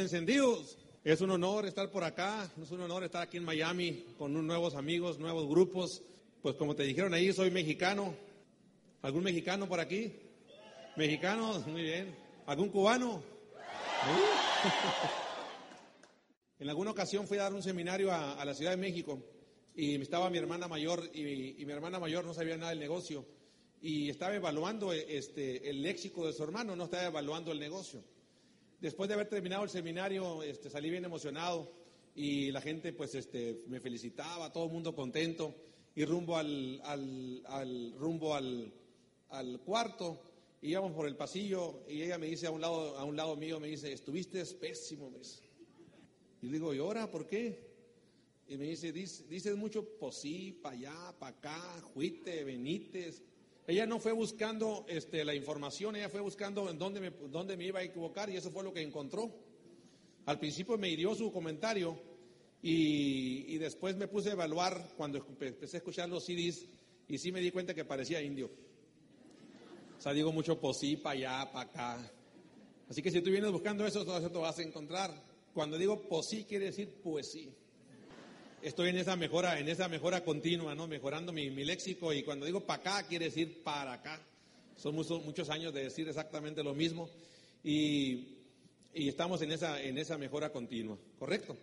Encendidos? Es un honor estar por acá, es un honor estar aquí en Miami con nuevos amigos, nuevos grupos. Pues como te dijeron ahí, soy mexicano. ¿Algún mexicano por aquí? ¿Mexicanos? Muy bien. ¿Algún cubano? En alguna ocasión fui a dar un seminario a, a la Ciudad de México y estaba mi hermana mayor y, y mi hermana mayor no sabía nada del negocio y estaba evaluando este, el léxico de su hermano, no estaba evaluando el negocio. Después de haber terminado el seminario, este, salí bien emocionado y la gente pues este, me felicitaba, todo el mundo contento y rumbo al, rumbo al, cuarto íbamos por el pasillo y ella me dice a un lado, a un lado mío, me dice, estuviste pésimo, me dice. Y digo, ¿y ahora por qué? Y me dice, dices, mucho, pues sí, para allá, para acá, juite, benites. Ella no fue buscando este, la información, ella fue buscando en dónde me, dónde me iba a equivocar y eso fue lo que encontró. Al principio me hirió su comentario y, después me puse a evaluar cuando empecé a escuchar los CDs y sí me di cuenta que parecía indio. O sea, digo mucho pues sí, para allá, para acá. Así que si tú vienes buscando eso, todo eso te vas a encontrar. Cuando digo pues sí, quiere decir pues sí. Estoy en esa mejora, en esa mejora continua, ¿no? Mejorando mi, léxico y cuando digo para acá, quiere decir para acá. Son muchos, muchos años de decir exactamente lo mismo y, y estamos en esa, en esa mejora continua, ¿correcto?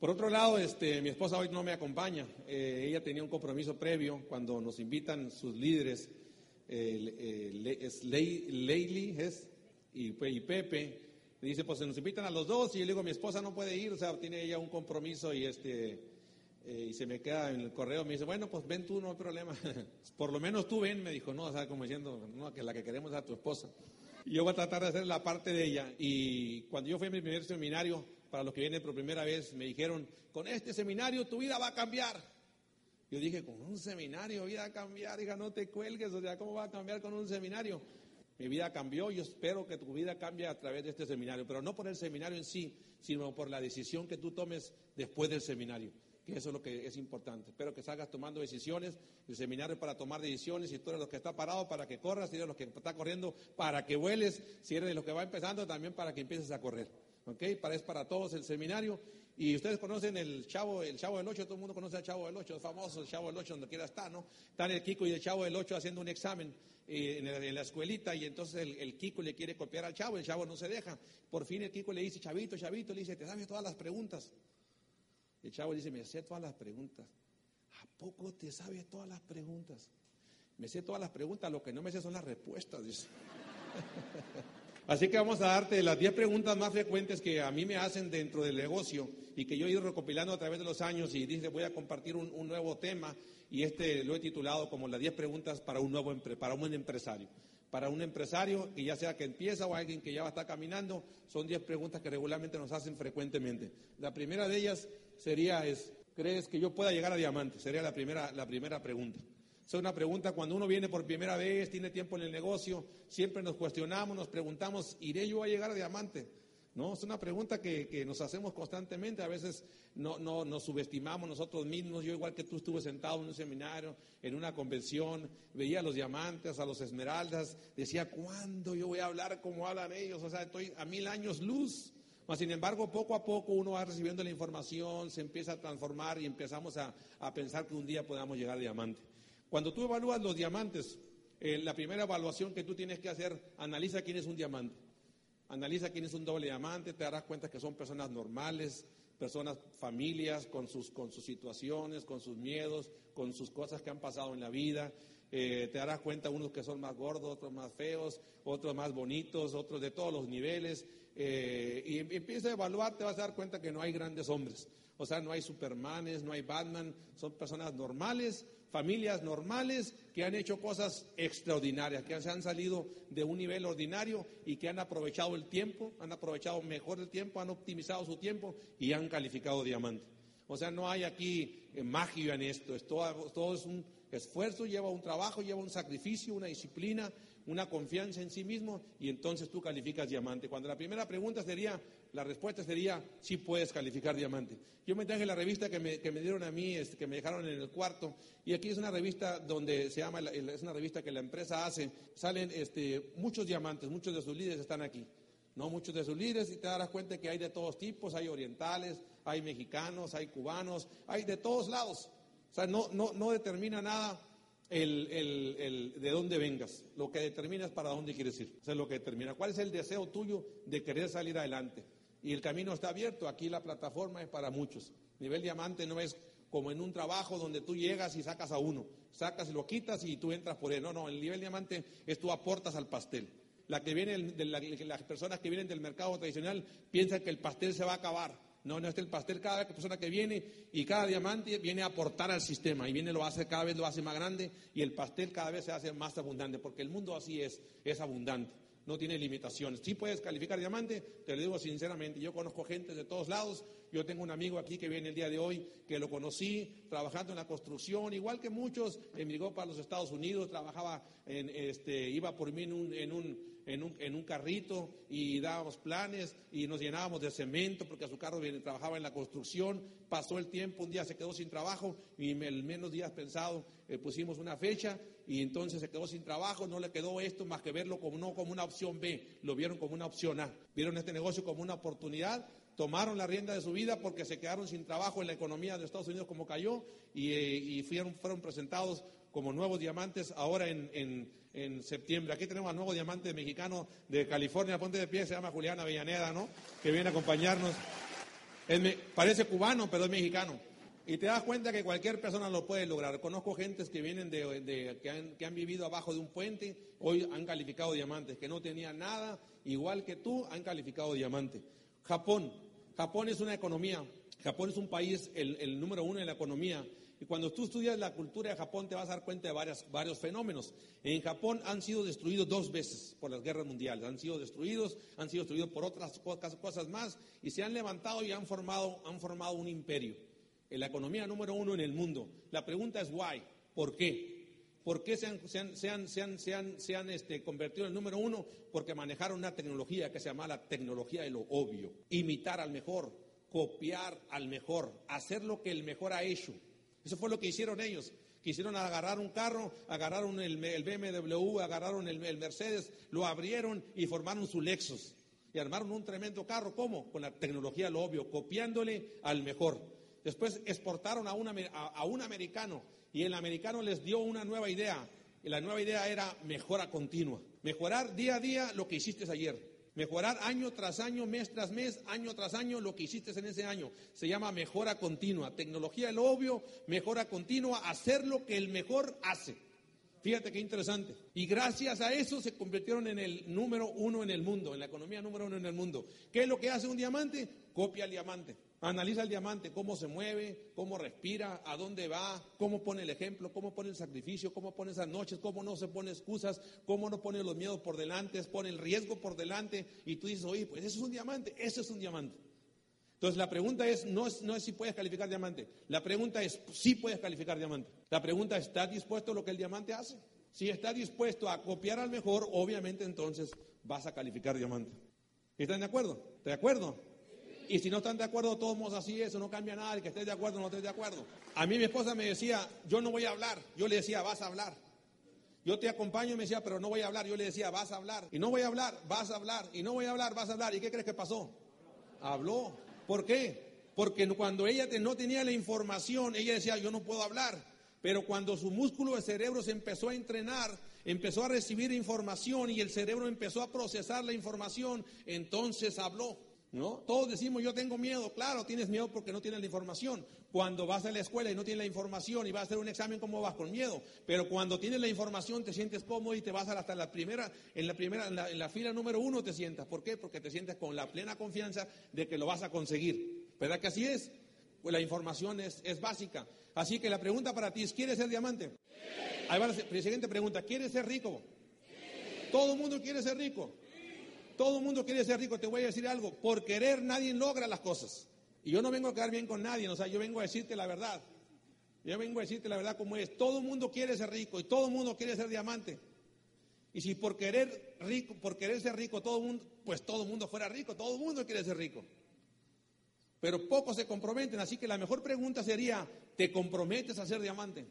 Por otro lado, este, mi esposa hoy no me acompaña. Eh, ella tenía un compromiso previo cuando nos invitan sus líderes, eh, eh, es Leili y Pepe. Me dice, pues se nos invitan a los dos y yo le digo, mi esposa no puede ir, o sea, tiene ella un compromiso y este eh, y se me queda en el correo, me dice, bueno, pues ven tú, no hay problema. Por lo menos tú ven, me dijo, no, o sea, como diciendo, no, que la que queremos es a tu esposa. Y yo voy a tratar de hacer la parte de ella. Y cuando yo fui a mi primer seminario, para los que vienen por primera vez, me dijeron, con este seminario tu vida va a cambiar. Yo dije, con un seminario vida a cambiar, hija, no te cuelgues, o sea, ¿cómo va a cambiar con un seminario? Mi vida cambió, yo espero que tu vida cambie a través de este seminario, pero no por el seminario en sí, sino por la decisión que tú tomes después del seminario, que eso es lo que es importante. Espero que salgas tomando decisiones, el seminario es para tomar decisiones, si tú eres los que está parado, para que corras, si eres los que está corriendo, para que vueles, si eres de los que va empezando, también para que empieces a correr. ¿Ok? Para, es para todos el seminario. Y ustedes conocen el Chavo, el Chavo del Ocho, todo el mundo conoce al Chavo del Ocho, es famoso el Chavo del Ocho, donde quiera está, ¿no? Están el Kiko y el Chavo del Ocho haciendo un examen eh, en, la escuelita y entonces el, Kiko le quiere copiar al Chavo, el Chavo no se deja. Por fin el Kiko le dice, Chavito, Chavito, le dice, ¿te sabes todas las preguntas? El Chavo dice, me sé todas las preguntas. ¿A poco te sabes todas las preguntas? Me sé todas las preguntas, lo que no me sé son las respuestas, dice. Así que vamos a darte las 10 preguntas más frecuentes que a mí me hacen dentro del negocio y que yo he ido recopilando a través de los años y dice voy a compartir un, nuevo tema y este lo he titulado como las 10 preguntas para un nuevo para un empresario. Para un empresario que ya sea que empieza o alguien que ya va a estar caminando, son 10 preguntas que regularmente nos hacen frecuentemente. La primera de ellas sería es, ¿crees que yo pueda llegar a diamante? Sería la primera, la primera pregunta. Es una pregunta cuando uno viene por primera vez, tiene tiempo en el negocio, siempre nos cuestionamos, nos preguntamos, ¿iré yo a llegar a diamante? No, es una pregunta que, que nos hacemos constantemente, a veces no, no, nos subestimamos nosotros mismos, yo igual que tú estuve sentado en un seminario, en una convención, veía a los diamantes, a los esmeraldas, decía, ¿cuándo yo voy a hablar como hablan ellos? O sea, estoy a mil años luz. Mas, sin embargo, poco a poco uno va recibiendo la información, se empieza a transformar y empezamos a, a pensar que un día podamos llegar a diamante. Cuando tú evalúas los diamantes, eh, la primera evaluación que tú tienes que hacer, analiza quién es un diamante. Analiza quién es un doble diamante, te darás cuenta que son personas normales, personas, familias con sus, con sus situaciones, con sus miedos, con sus cosas que han pasado en la vida. eh, te darás cuenta unos que son más gordos, otros más feos, otros más bonitos, otros de todos los niveles. Eh, y empieza a evaluar, te vas a dar cuenta que no hay grandes hombres. O sea, no hay Supermanes, no hay Batman, son personas normales, familias normales que han hecho cosas extraordinarias, que se han salido de un nivel ordinario y que han aprovechado el tiempo, han aprovechado mejor el tiempo, han optimizado su tiempo y han calificado diamante. O sea, no hay aquí eh, magia en esto, es todo, todo es un esfuerzo, lleva un trabajo, lleva un sacrificio, una disciplina, una confianza en sí mismo y entonces tú calificas diamante. Cuando la primera pregunta sería, la respuesta sería, sí puedes calificar diamante. Yo me traje la revista que me, que me dieron a mí, este, que me dejaron en el cuarto, y aquí es una revista donde se llama, es una revista que la empresa hace, salen este, muchos diamantes, muchos de sus líderes están aquí. No muchos de sus líderes y te darás cuenta que hay de todos tipos, hay orientales, hay mexicanos, hay cubanos, hay de todos lados. O sea, no, no, no determina nada el, el, el, de dónde vengas. Lo que determina es para dónde quieres ir. Eso es lo que determina. ¿Cuál es el deseo tuyo de querer salir adelante? Y el camino está abierto. Aquí la plataforma es para muchos. Nivel diamante no es como en un trabajo donde tú llegas y sacas a uno. Sacas y lo quitas y tú entras por él. No, no, el nivel diamante es tú aportas al pastel. La que viene, las personas que vienen del mercado tradicional piensan que el pastel se va a acabar. No, no es el pastel cada vez que persona que viene y cada diamante viene a aportar al sistema y viene lo hace cada vez lo hace más grande y el pastel cada vez se hace más abundante porque el mundo así es, es abundante, no tiene limitaciones. Si puedes calificar diamante, te lo digo sinceramente, yo conozco gente de todos lados, yo tengo un amigo aquí que viene el día de hoy que lo conocí trabajando en la construcción, igual que muchos, emigró para los Estados Unidos, trabajaba en este iba por mí en un, carrito y dábamos planes y nos llenábamos de cemento porque su carro trabajaba en la construcción. Pasó el tiempo, un día se quedó sin trabajo y menos días pensado eh, pusimos una fecha y entonces se quedó sin trabajo. No le quedó esto más que verlo como, no como una opción B, lo vieron como una opción A. Vieron este negocio como una oportunidad tomaron la rienda de su vida porque se quedaron sin trabajo en la economía de Estados Unidos como cayó y, eh, y fueron, fueron presentados como nuevos diamantes ahora en, en, septiembre. Aquí tenemos al nuevo diamante mexicano de California, ponte de pie, se llama Juliana Avellaneda, ¿no? Que viene a acompañarnos. parece cubano, pero es mexicano. Y te das cuenta que cualquier persona lo puede lograr. Conozco gentes que vienen de, que, han, vivido abajo de un puente, hoy han calificado diamantes, que no tenían nada, igual que tú, han calificado diamantes. Japón. Japón es una economía. Japón es un país, el, número uno en la economía y cuando tú estudias la cultura de Japón te vas a dar cuenta de varios fenómenos. En Japón han sido destruidos dos veces por las guerras mundiales. Han sido destruidos, han sido destruidos por otras cosas más y se han levantado y han formado, han formado un imperio. En la economía número uno en el mundo. La pregunta es why, ¿por qué? ¿Por qué se han, convertido en el número uno? Porque manejaron una tecnología que se llama la tecnología de lo obvio. Imitar al mejor, copiar al mejor, hacer lo que el mejor ha hecho. Eso fue lo que hicieron ellos. Quisieron agarrar un carro, agarraron el, BMW, agarraron el, Mercedes, lo abrieron y formaron su Lexus. Y armaron un tremendo carro. ¿Cómo? Con la tecnología, lo obvio, copiándole al mejor. Después exportaron a un, americano y el americano les dio una nueva idea. Y la nueva idea era mejora continua. Mejorar día a día lo que hiciste ayer. Mejorar año tras año, mes tras mes, año tras año lo que hiciste en ese año. Se llama mejora continua. Tecnología el obvio, mejora continua, hacer lo que el mejor hace. Fíjate qué interesante. Y gracias a eso se convirtieron en el número uno en el mundo, en la economía número uno en el mundo. ¿Qué es lo que hace un diamante? Copia el diamante. Analiza el diamante, cómo se mueve, cómo respira, a dónde va, cómo pone el ejemplo, cómo pone el sacrificio, cómo pone esas noches, cómo no se pone excusas, cómo no pone los miedos por delante, pone el riesgo por delante. Y tú dices, oye, pues eso es un diamante, eso es un diamante. Entonces la pregunta es no, es, no es si puedes calificar diamante, la pregunta es si puedes calificar diamante. La pregunta es, ¿estás dispuesto a lo que el diamante hace? Si estás dispuesto a copiar al mejor, obviamente entonces vas a calificar diamante. ¿Están de acuerdo? ¿De acuerdo? Y si no están de acuerdo, todos modos así eso no cambia nada, el que estés de acuerdo no estés de acuerdo. A mí mi esposa me decía, yo no voy a hablar. Yo le decía, vas a hablar. Yo te acompaño y me decía, pero no voy a hablar. Yo le decía, vas a hablar. Y no voy a hablar, vas a hablar. Y no voy a hablar, vas a hablar. ¿Y qué crees que pasó? Habló. ¿Por qué? Porque cuando ella no tenía la información, ella decía, yo no puedo hablar. Pero cuando su músculo de cerebro se empezó a entrenar, empezó a recibir información y el cerebro empezó a procesar la información, entonces habló. ¿No? Todos decimos yo tengo miedo. Claro, tienes miedo porque no tienes la información. Cuando vas a la escuela y no tienes la información y vas a hacer un examen, ¿cómo vas? Con miedo. Pero cuando tienes la información te sientes cómodo y te vas hasta la primera, en la primera, en la, fila número uno te sientas. ¿Por qué? Porque te sientes con la plena confianza de que lo vas a conseguir. ¿Verdad que así es? Pues la información es, es básica. Así que la pregunta para ti es, ¿quieres ser diamante? Ahí va la siguiente pregunta, ¿quieres ser rico? Todo el mundo quiere ser rico. Todo el mundo quiere ser rico. Te voy a decir algo. Por querer nadie logra las cosas. Y yo no vengo a quedar bien con nadie. O sea, yo vengo a decirte la verdad. Yo vengo a decirte la verdad como es. Todo el mundo quiere ser rico y todo el mundo quiere ser diamante. Y si por querer rico, por querer ser rico todo el mundo, pues todo el mundo fuera rico, todo el mundo quiere ser rico. Pero pocos se comprometen, así que la mejor pregunta sería, ¿te comprometes a ser diamante?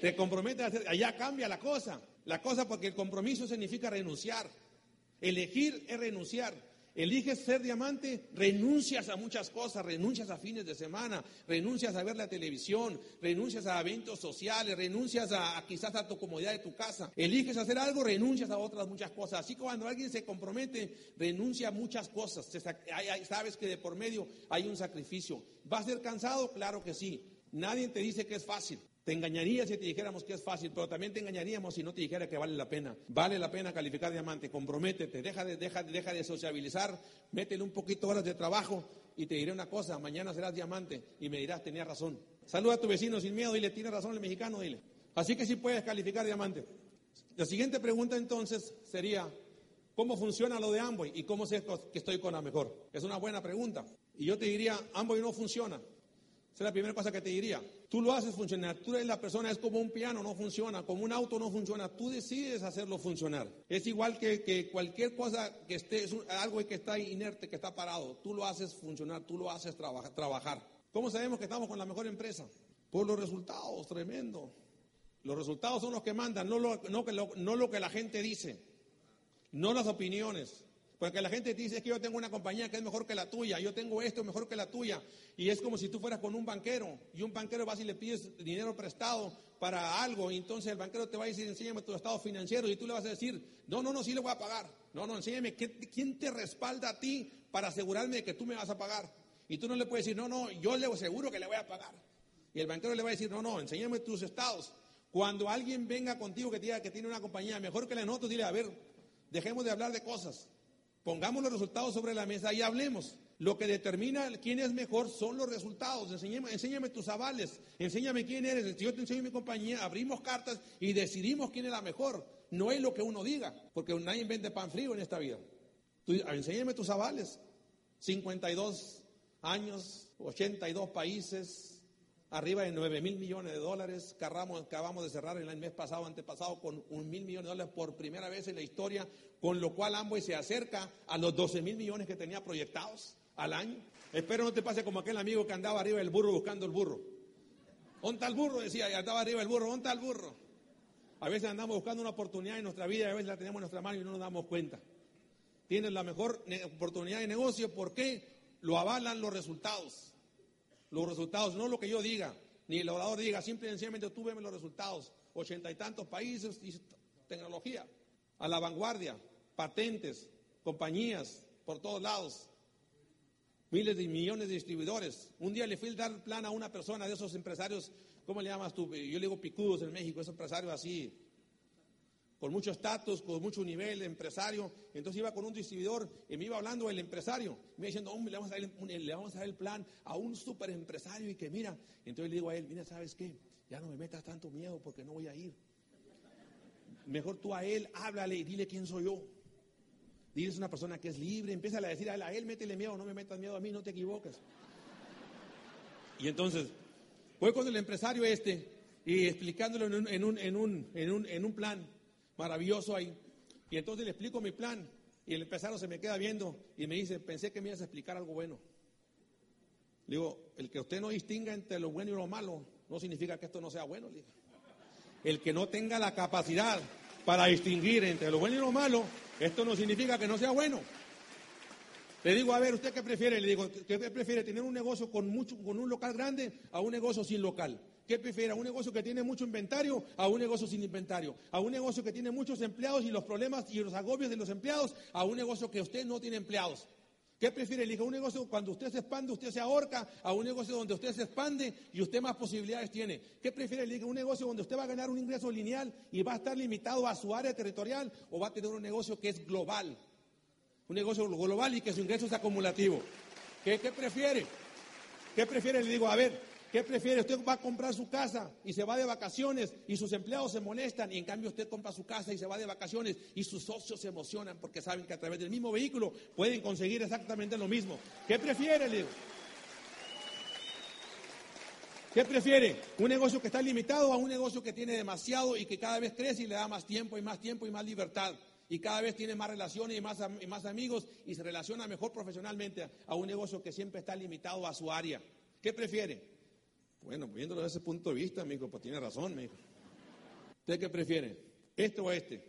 Te comprometes a ser, allá cambia la cosa. La cosa porque el compromiso significa renunciar. Elegir es renunciar. Eliges ser diamante, renuncias a muchas cosas, renuncias a fines de semana, renuncias a ver la televisión, renuncias a eventos sociales, renuncias a, quizás a tu comodidad de tu casa. Eliges hacer algo, renuncias a otras muchas cosas. Así que cuando alguien se compromete, renuncia a muchas cosas. sabes que de por medio hay un sacrificio. ¿Va a ser cansado? Claro que sí. Nadie te dice que es fácil. Te engañaría si te dijéramos que es fácil, pero también te engañaríamos si no te dijera que vale la pena. Vale la pena calificar diamante, comprométete, deja de, deja, deja de sociabilizar, métele un poquito horas de trabajo y te diré una cosa, mañana serás diamante y me dirás, tenía razón. Saluda a tu vecino sin miedo, dile, tiene razón el mexicano, dile. Así que sí puedes calificar diamante. La siguiente pregunta entonces sería, ¿cómo funciona lo de Amboy y cómo sé que estoy con la mejor? Es una buena pregunta. Y yo te diría, Amboy no funciona. Esa es la primera cosa que te diría. Tú lo haces funcionar. Tú eres la persona, es como un piano, no funciona. Como un auto no funciona. Tú decides hacerlo funcionar. Es igual que, cualquier cosa que esté, es algo que está inerte, que está parado. Tú lo haces funcionar, tú lo haces trabajar. ¿Cómo sabemos que estamos con la mejor empresa? Por los resultados, tremendo. Los resultados son los que mandan, no lo, no lo que la gente dice, no las opiniones. Porque la gente te dice que yo tengo una compañía que es mejor que la tuya, yo tengo esto mejor que la tuya. Y es como si tú fueras con un banquero y un banquero vas y le pides dinero prestado para algo y entonces el banquero te va a decir, enséñame tu estado financiero y tú le vas a decir, no, no, no, sí le voy a pagar. No, no, enséñame, ¿quién te respalda a ti para asegurarme de que tú me vas a pagar? Y tú no le puedes decir, no, no, yo le aseguro que le voy a pagar. Y el banquero le va a decir, no, no, enséñame tus estados. Cuando alguien venga contigo que diga que tiene una compañía mejor que la nosotros, dile, a ver, dejemos de hablar de cosas. Pongamos los resultados sobre la mesa y hablemos. Lo que determina quién es mejor son los resultados. Enséñame, enséñame, tus avales, enséñame quién eres. Si yo te enseño mi compañía, abrimos cartas y decidimos quién es la mejor. No es lo que uno diga, porque nadie vende pan frío en esta vida. Tú, enséñame tus avales. 52 años, 82 países, arriba de 9 mil millones de dólares. acabamos de cerrar el mes pasado, antepasado, con un mil millones de dólares por primera vez en la historia, con lo cual Amway se acerca a los 12 mil millones que tenía proyectados al año. Espero no te pase como aquel amigo que andaba arriba del burro buscando el burro. ¿Dónde el burro? Decía, y andaba arriba del burro, ¿dónde el burro? A veces andamos buscando una oportunidad en nuestra vida y a veces la tenemos en nuestra mano y no nos damos cuenta. Tienes la mejor oportunidad de negocio, ¿por qué? Lo avalan los resultados los resultados, no lo que yo diga, ni el orador diga, simple y sencillamente tú veme los resultados. Ochenta y tantos países y tecnología, a la vanguardia, patentes, compañías por todos lados, miles de millones de distribuidores. Un día le fui a dar plan a una persona de esos empresarios, ¿cómo le llamas tú? Yo le digo picudos en México, esos empresarios así, con mucho estatus, con mucho nivel empresario. Entonces iba con un distribuidor y me iba hablando el empresario. Me iba diciendo, hombre, le vamos a dar el, plan a un super empresario y que mira. Entonces le digo a él, mira, ¿sabes qué? Ya no me metas tanto miedo porque no voy a ir. Mejor tú a él, háblale y dile quién soy yo. Dile es una persona que es libre, empieza a decir a él, a él métele miedo, no me metas miedo a mí, no te equivoques. Y entonces, voy con el empresario este y explicándolo en un, en un, en un, en un, en un plan maravilloso ahí. Y entonces le explico mi plan y el empresario se me queda viendo y me dice, pensé que me ibas a explicar algo bueno. Le digo, el que usted no distinga entre lo bueno y lo malo no significa que esto no sea bueno. El que no tenga la capacidad para distinguir entre lo bueno y lo malo, esto no significa que no sea bueno. Le digo, a ver, ¿usted qué prefiere? Le digo, ¿qué prefiere? ¿Tener un negocio con, mucho, con un local grande a un negocio sin local? ¿Qué prefiere? ¿A un negocio que tiene mucho inventario a un negocio sin inventario? ¿A un negocio que tiene muchos empleados y los problemas y los agobios de los empleados a un negocio que usted no tiene empleados? ¿Qué prefiere? Le un negocio cuando usted se expande, usted se ahorca, a un negocio donde usted se expande y usted más posibilidades tiene. ¿Qué prefiere? Le un negocio donde usted va a ganar un ingreso lineal y va a estar limitado a su área territorial o va a tener un negocio que es global. Un negocio global y que su ingreso es acumulativo. ¿Qué, qué prefiere? ¿Qué prefiere? Le digo, a ver, ¿Qué prefiere? Usted va a comprar su casa y se va de vacaciones y sus empleados se molestan y en cambio usted compra su casa y se va de vacaciones y sus socios se emocionan porque saben que a través del mismo vehículo pueden conseguir exactamente lo mismo. ¿Qué prefiere? ¿Qué prefiere? ¿Un negocio que está limitado a un negocio que tiene demasiado y que cada vez crece y le da más tiempo y más tiempo y más libertad? Y cada vez tiene más relaciones y más, y más amigos y se relaciona mejor profesionalmente a un negocio que siempre está limitado a su área. ¿Qué prefiere? Bueno, viéndolo desde ese punto de vista, amigo, pues tiene razón, amigo. ¿Usted qué prefiere? ¿Este o este?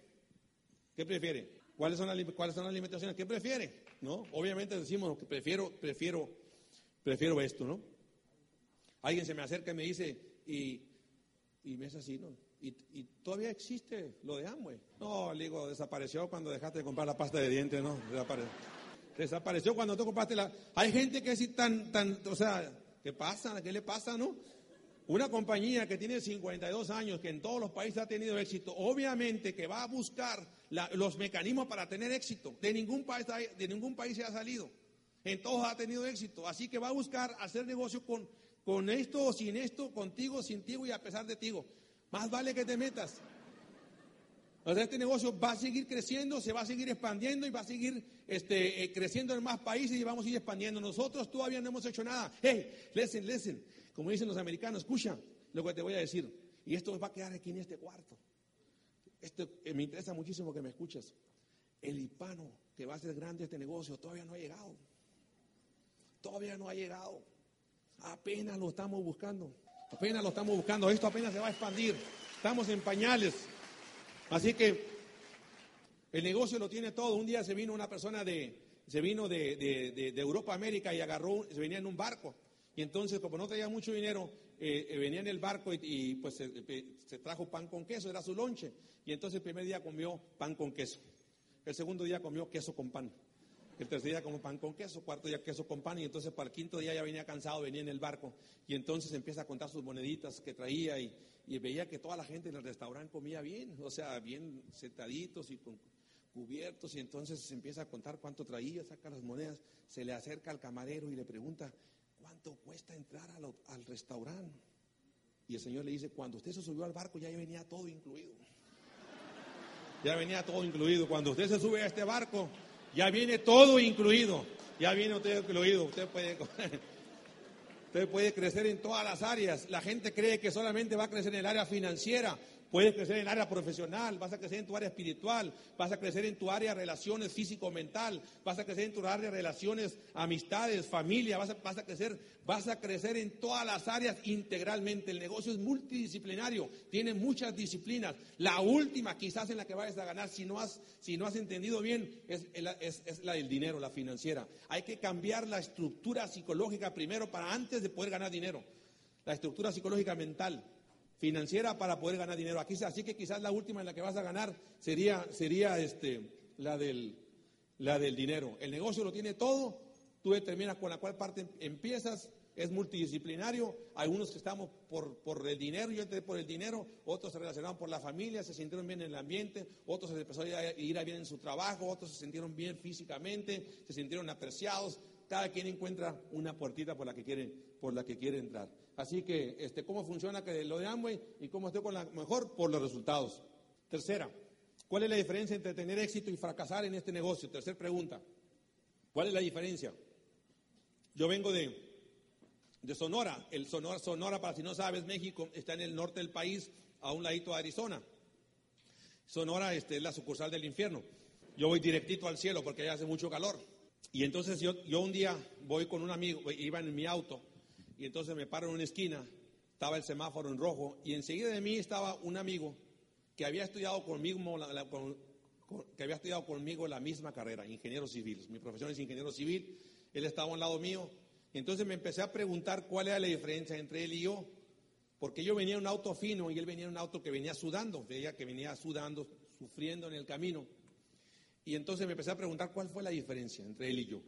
¿Qué prefiere? ¿Cuáles son, las, ¿Cuáles son las limitaciones? ¿Qué prefiere? ¿No? Obviamente decimos que prefiero, prefiero, prefiero esto, ¿no? Alguien se me acerca y me dice, y, me es así, ¿no? Y, y, todavía existe lo de Amway. No, le digo, desapareció cuando dejaste de comprar la pasta de dientes, ¿no? Desapareció, desapareció cuando tú compraste la... Hay gente que es tan, tan, o sea, ¿Qué pasa? ¿Qué le pasa, no? Una compañía que tiene 52 años, que en todos los países ha tenido éxito, obviamente que va a buscar los mecanismos para tener éxito. De ningún, país, de ningún país se ha salido. En todos ha tenido éxito. Así que va a buscar hacer negocio con, con esto o sin esto, contigo, sin ti y a pesar de ti. Más vale que te metas. O este negocio va a seguir creciendo, se va a seguir expandiendo y va a seguir este, eh, creciendo en más países y vamos a ir expandiendo. Nosotros todavía no hemos hecho nada. Hey, listen, listen. Como dicen los americanos, escucha lo que te voy a decir. Y esto va a quedar aquí en este cuarto. Esto eh, me interesa muchísimo que me escuches. El hispano que va a ser grande este negocio todavía no ha llegado. Todavía no ha llegado. Apenas lo estamos buscando. Apenas lo estamos buscando. Esto apenas se va a expandir. Estamos en pañales. Así que el negocio lo tiene todo. Un día se vino una persona de, se vino de, de, Europa a América y agarró, se venía en un barco. Y entonces, como no traía mucho dinero, eh, eh, venía en el barco y, pues se, trajo pan con queso, era su lonche. Y entonces el primer día comió pan con queso. El segundo día comió queso con pan. El tercer día comió pan con queso, cuarto día queso con pan. Y entonces para el quinto día ya venía cansado, venía en el barco. Y entonces empieza a contar sus moneditas que traía y, y veía que toda la gente en el restaurante comía bien, o sea, bien sentaditos y con cubiertos, y entonces se empieza a contar cuánto traía, saca las monedas, se le acerca al camarero y le pregunta, ¿cuánto cuesta entrar al, restaurante? Y el Señor le dice, cuando usted se subió al barco ya venía todo incluido. Ya venía todo incluido. Cuando usted se sube a este barco, ya viene todo incluido. Ya viene usted incluido. Usted puede Usted puede crecer en todas las áreas. La gente cree que solamente va a crecer en el área financiera. Puedes crecer en área profesional, vas a crecer en tu área espiritual, vas a crecer en tu área de relaciones físico-mental, vas a crecer en tu área de relaciones, amistades, familia, vas a, vas a crecer, vas a crecer en todas las áreas integralmente. El negocio es multidisciplinario, tiene muchas disciplinas. La última quizás en la que vayas a ganar, si no has, si no has entendido bien, es, es, es la del dinero, la financiera. Hay que cambiar la estructura psicológica primero para antes de poder ganar dinero. La estructura psicológica mental financiera para poder ganar dinero. Aquí, así que quizás la última en la que vas a ganar sería, sería este, la, del, la del dinero. El negocio lo tiene todo, tú determinas con la cual parte empiezas, es multidisciplinario, hay unos que estamos por, por el dinero, yo entré por el dinero, otros se relacionaron por la familia, se sintieron bien en el ambiente, otros se empezaron a ir bien en su trabajo, otros se sintieron bien físicamente, se sintieron apreciados, cada quien encuentra una puertita por la que quiere, por la que quiere entrar. Así que, este, ¿cómo funciona lo de Amway y cómo estoy con la mejor? Por los resultados. Tercera, ¿cuál es la diferencia entre tener éxito y fracasar en este negocio? Tercera pregunta, ¿cuál es la diferencia? Yo vengo de, de Sonora. El Sonora, Sonora, para si no sabes, México está en el norte del país, a un ladito de Arizona. Sonora este, es la sucursal del infierno. Yo voy directito al cielo porque allá hace mucho calor. Y entonces yo, yo un día voy con un amigo, iba en mi auto y entonces me paro en una esquina, estaba el semáforo en rojo y enseguida de mí estaba un amigo que había estudiado conmigo que había estudiado conmigo la misma carrera, ingeniero civil. Mi profesión es ingeniero civil, él estaba al lado mío. Entonces me empecé a preguntar cuál era la diferencia entre él y yo, porque yo venía en un auto fino y él venía en un auto que venía sudando, veía que venía sudando, sufriendo en el camino. Y entonces me empecé a preguntar cuál fue la diferencia entre él y yo.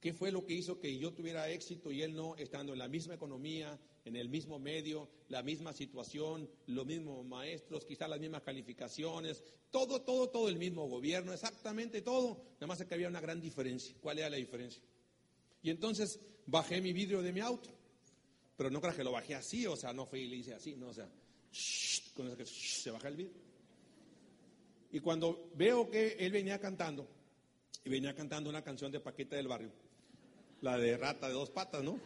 ¿Qué fue lo que hizo que yo tuviera éxito y él no, estando en la misma economía, en el mismo medio, la misma situación, los mismos maestros, quizás las mismas calificaciones, todo, todo, todo el mismo gobierno, exactamente todo, nada más que había una gran diferencia. ¿Cuál era la diferencia? Y entonces bajé mi vidrio de mi auto, pero no creas que lo bajé así, o sea, no fue y le hice así, no, o sea, con eso que se baja el vidrio. Y cuando veo que él venía cantando, y venía cantando una canción de Paquita del Barrio, la de rata de dos patas, ¿no?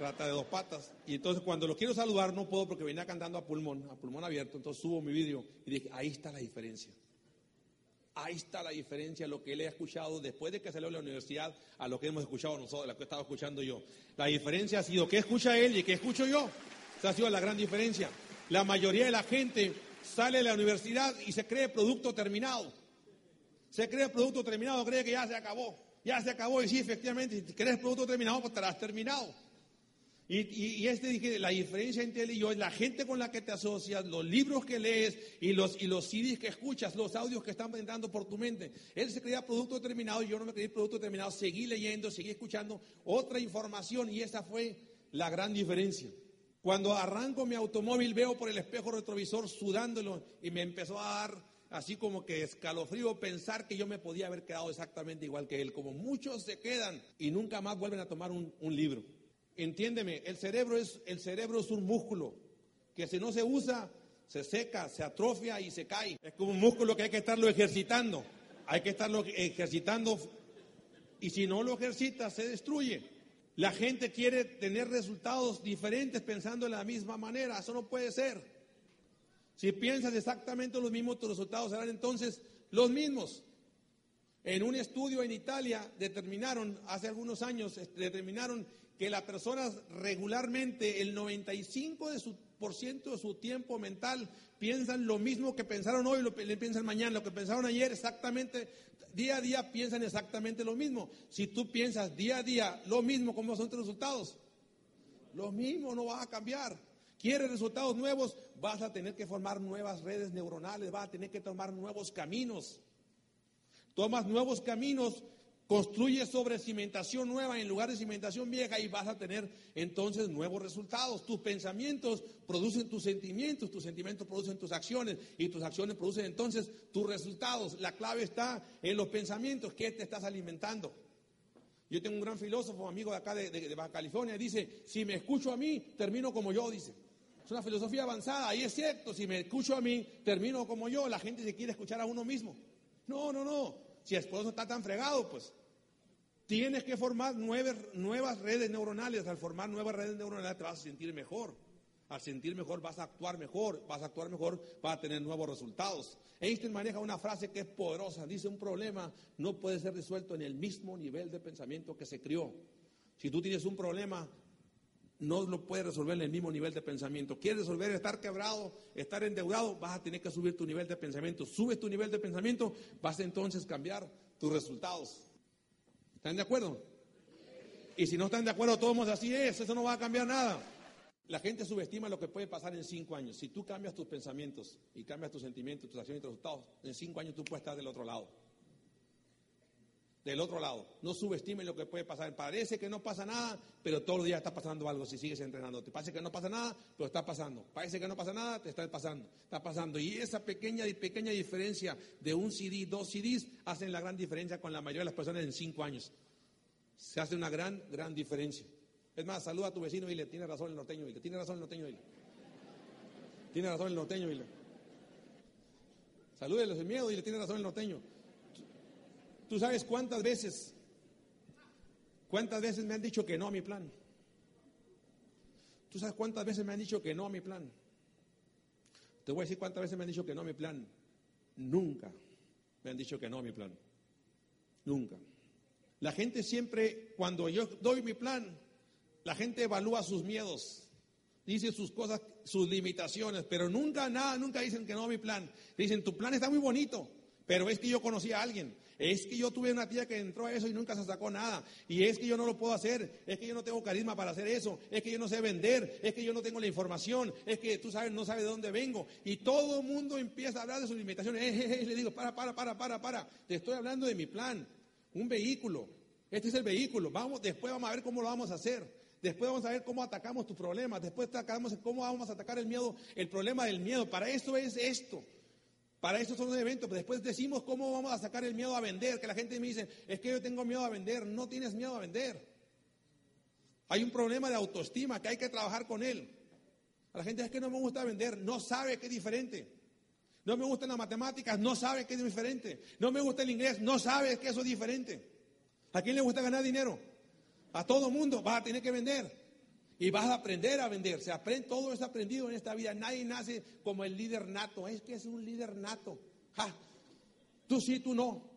Rata de dos patas. Y entonces cuando lo quiero saludar no puedo porque venía cantando a pulmón, a pulmón abierto. Entonces subo mi vídeo y dije, ahí está la diferencia. Ahí está la diferencia, lo que él ha escuchado después de que salió de la universidad a lo que hemos escuchado nosotros, lo que estaba escuchando yo. La diferencia ha sido qué escucha él y qué escucho yo. Esa ha sido la gran diferencia. La mayoría de la gente sale de la universidad y se cree producto terminado. Se cree producto terminado, cree que ya se acabó ya se acabó. Y sí, efectivamente, si querés producto terminado, pues estarás terminado. Y, y, este dije, la diferencia entre él y yo es la gente con la que te asocias, los libros que lees y los, y los CDs que escuchas, los audios que están entrando por tu mente. Él se creía producto terminado y yo no me creí producto terminado. Seguí leyendo, seguí escuchando otra información y esa fue la gran diferencia. Cuando arranco mi automóvil veo por el espejo retrovisor sudándolo y me empezó a dar así como que escalofrío pensar que yo me podía haber quedado exactamente igual que él, como muchos se quedan y nunca más vuelven a tomar un, libro. Entiéndeme, el cerebro, es, el cerebro es un músculo que si no se usa, se seca, se atrofia y se cae. Es como un músculo que hay que estarlo ejercitando, hay que estarlo ejercitando y si no lo ejercita, se destruye. La gente quiere tener resultados diferentes pensando de la misma manera, eso no puede ser. Si piensas exactamente lo mismo, tus resultados serán entonces los mismos. En un estudio en Italia determinaron, hace algunos años, determinaron que las personas regularmente, el 95% de su, por ciento de su tiempo mental, piensan lo mismo que pensaron hoy, lo que piensan mañana, lo que pensaron ayer, exactamente, día a día piensan exactamente lo mismo. Si tú piensas día a día lo mismo, ¿cómo son tus resultados? Lo mismo, no va a cambiar. ¿Quieres resultados nuevos? Vas a tener que formar nuevas redes neuronales, vas a tener que tomar nuevos caminos. Tomas nuevos caminos, construyes sobre cimentación nueva en lugar de cimentación vieja y vas a tener entonces nuevos resultados. Tus pensamientos producen tus sentimientos, tus sentimientos producen tus acciones y tus acciones producen entonces tus resultados. La clave está en los pensamientos que te estás alimentando. Yo tengo un gran filósofo, amigo de acá de, de Baja California, dice, si me escucho a mí, termino como yo, dice. Es una filosofía avanzada, ahí es cierto, si me escucho a mí, termino como yo, la gente se quiere escuchar a uno mismo. No, no, no, si el esposo está tan fregado, pues tienes que formar nuevas, redes neuronales, al formar nuevas redes neuronales te vas a sentir mejor. Al sentir mejor vas a actuar mejor, vas a actuar mejor, vas a tener nuevos resultados. Einstein maneja una frase que es poderosa, dice un problema no puede ser resuelto en el mismo nivel de pensamiento que se crió. Si tú tienes un problema, no lo puedes resolver en el mismo nivel de pensamiento. ¿Quieres resolver estar quebrado, estar endeudado? Vas a tener que subir tu nivel de pensamiento. Subes tu nivel de pensamiento, vas a entonces cambiar tus resultados. ¿Están de acuerdo? Y si no están de acuerdo, todos así es, eso no va a cambiar nada. La gente subestima lo que puede pasar en cinco años. Si tú cambias tus pensamientos y cambias tus sentimientos, tus acciones y tus resultados, en cinco años tú puedes estar del otro lado del otro lado. No subestimen lo que puede pasar. Parece que no pasa nada, pero todos los días está pasando algo si sigues entrenando. Te parece que no pasa nada, pero está pasando. Parece que no pasa nada, te está pasando. Está pasando. Y esa pequeña pequeña diferencia de un CD, dos CDs, hacen la gran diferencia con la mayoría de las personas en cinco años. Se hace una gran, gran diferencia. Es más, saluda a tu vecino y le tiene razón el norteño. Y tiene razón el norteño. Y tiene razón el norteño. Y le... Salúdele sin miedo y le tiene razón el norteño. ¿Tú sabes cuántas veces, cuántas veces me han dicho que no a mi plan? ¿Tú sabes cuántas veces me han dicho que no a mi plan? Te voy a decir cuántas veces me han dicho que no a mi plan. Nunca me han dicho que no a mi plan. Nunca. La gente siempre, cuando yo doy mi plan, la gente evalúa sus miedos, dice sus cosas, sus limitaciones, pero nunca, nada, nunca dicen que no a mi plan. Dicen, tu plan está muy bonito, pero es que yo conocí a alguien. Es que yo tuve una tía que entró a eso y nunca se sacó nada. Y es que yo no lo puedo hacer. Es que yo no tengo carisma para hacer eso. Es que yo no sé vender. Es que yo no tengo la información. Es que tú sabes, no sabes de dónde vengo. Y todo el mundo empieza a hablar de sus limitaciones. Eh, eh, eh, le digo, para, para, para, para, para. Te estoy hablando de mi plan. Un vehículo. Este es el vehículo. Vamos, después vamos a ver cómo lo vamos a hacer. Después vamos a ver cómo atacamos tus problemas. Después atacamos cómo vamos a atacar el miedo, el problema del miedo. Para eso es esto. Para eso son los eventos. Después decimos cómo vamos a sacar el miedo a vender. Que la gente me dice, es que yo tengo miedo a vender. No tienes miedo a vender. Hay un problema de autoestima que hay que trabajar con él. A la gente es que no me gusta vender. No sabe que es diferente. No me gustan las matemáticas. No sabe que es diferente. No me gusta el inglés. No sabe que eso es diferente. ¿A quién le gusta ganar dinero? A todo mundo. Vas a tener que vender. Y vas a aprender a vender. Se aprende, todo es aprendido en esta vida. Nadie nace como el líder nato. Es que es un líder nato. Tú sí, tú no.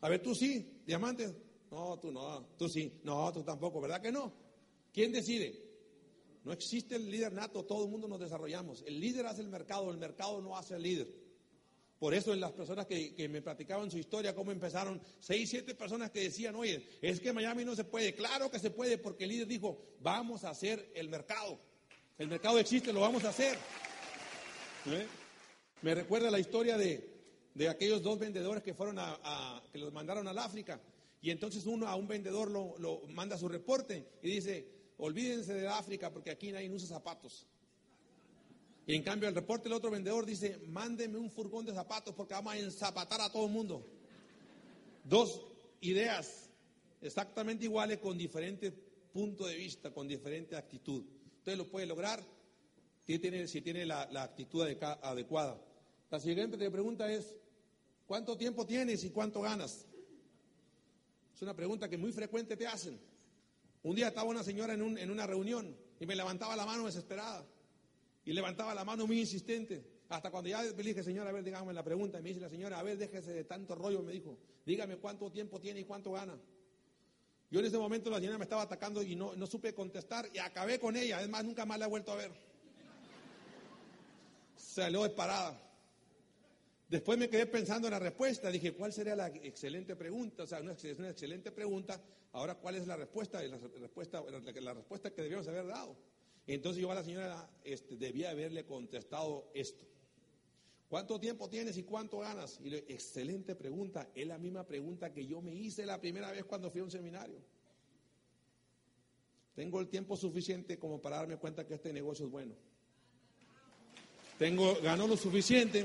A ver, tú sí, diamante. No, tú no. Tú sí. No, tú tampoco. ¿Verdad que no? ¿Quién decide? No existe el líder nato. Todo el mundo nos desarrollamos. El líder hace el mercado. El mercado no hace el líder. Por eso en las personas que, me platicaban su historia, cómo empezaron, seis, siete personas que decían, oye, es que Miami no se puede. Claro que se puede, porque el líder dijo, vamos a hacer el mercado. El mercado existe, lo vamos a hacer. ¿Eh? Me recuerda la historia de, aquellos dos vendedores que fueron a, que los mandaron al África. Y entonces uno a un vendedor lo, lo manda su reporte y dice, olvídense de África porque aquí nadie usa zapatos. Y en cambio el reporte del otro vendedor dice, mándeme un furgón de zapatos porque vamos a enzapatar a todo el mundo. Dos ideas exactamente iguales con diferente punto de vista, con diferente actitud. Usted lo puede lograr si tiene, si tiene la, actitud adecuada. La siguiente pregunta es, ¿cuánto tiempo tienes y cuánto ganas? Es una pregunta que muy frecuente te hacen. Un día estaba una señora en una reunión y me levantaba la mano desesperada. Y levantaba la mano muy insistente. Hasta cuando ya le dije, señora, a ver, dígame la pregunta. Y me dice la señora, a ver, déjese de tanto rollo, me dijo. Dígame cuánto tiempo tiene y cuánto gana. Yo en ese momento la señora me estaba atacando y no, no supe contestar y acabé con ella. Además, nunca más la he vuelto a ver. Salió disparada. Después me quedé pensando en la respuesta. Dije, ¿cuál sería la excelente pregunta? O sea, es una excelente pregunta. Ahora, ¿cuál es la respuesta? La respuesta, la respuesta que debíamos haber dado. Entonces yo a la señora este, debía haberle contestado esto. ¿Cuánto tiempo tienes y cuánto ganas? Y le, excelente pregunta. Es la misma pregunta que yo me hice la primera vez cuando fui a un seminario. Tengo el tiempo suficiente como para darme cuenta que este negocio es bueno. Tengo, gano lo suficiente,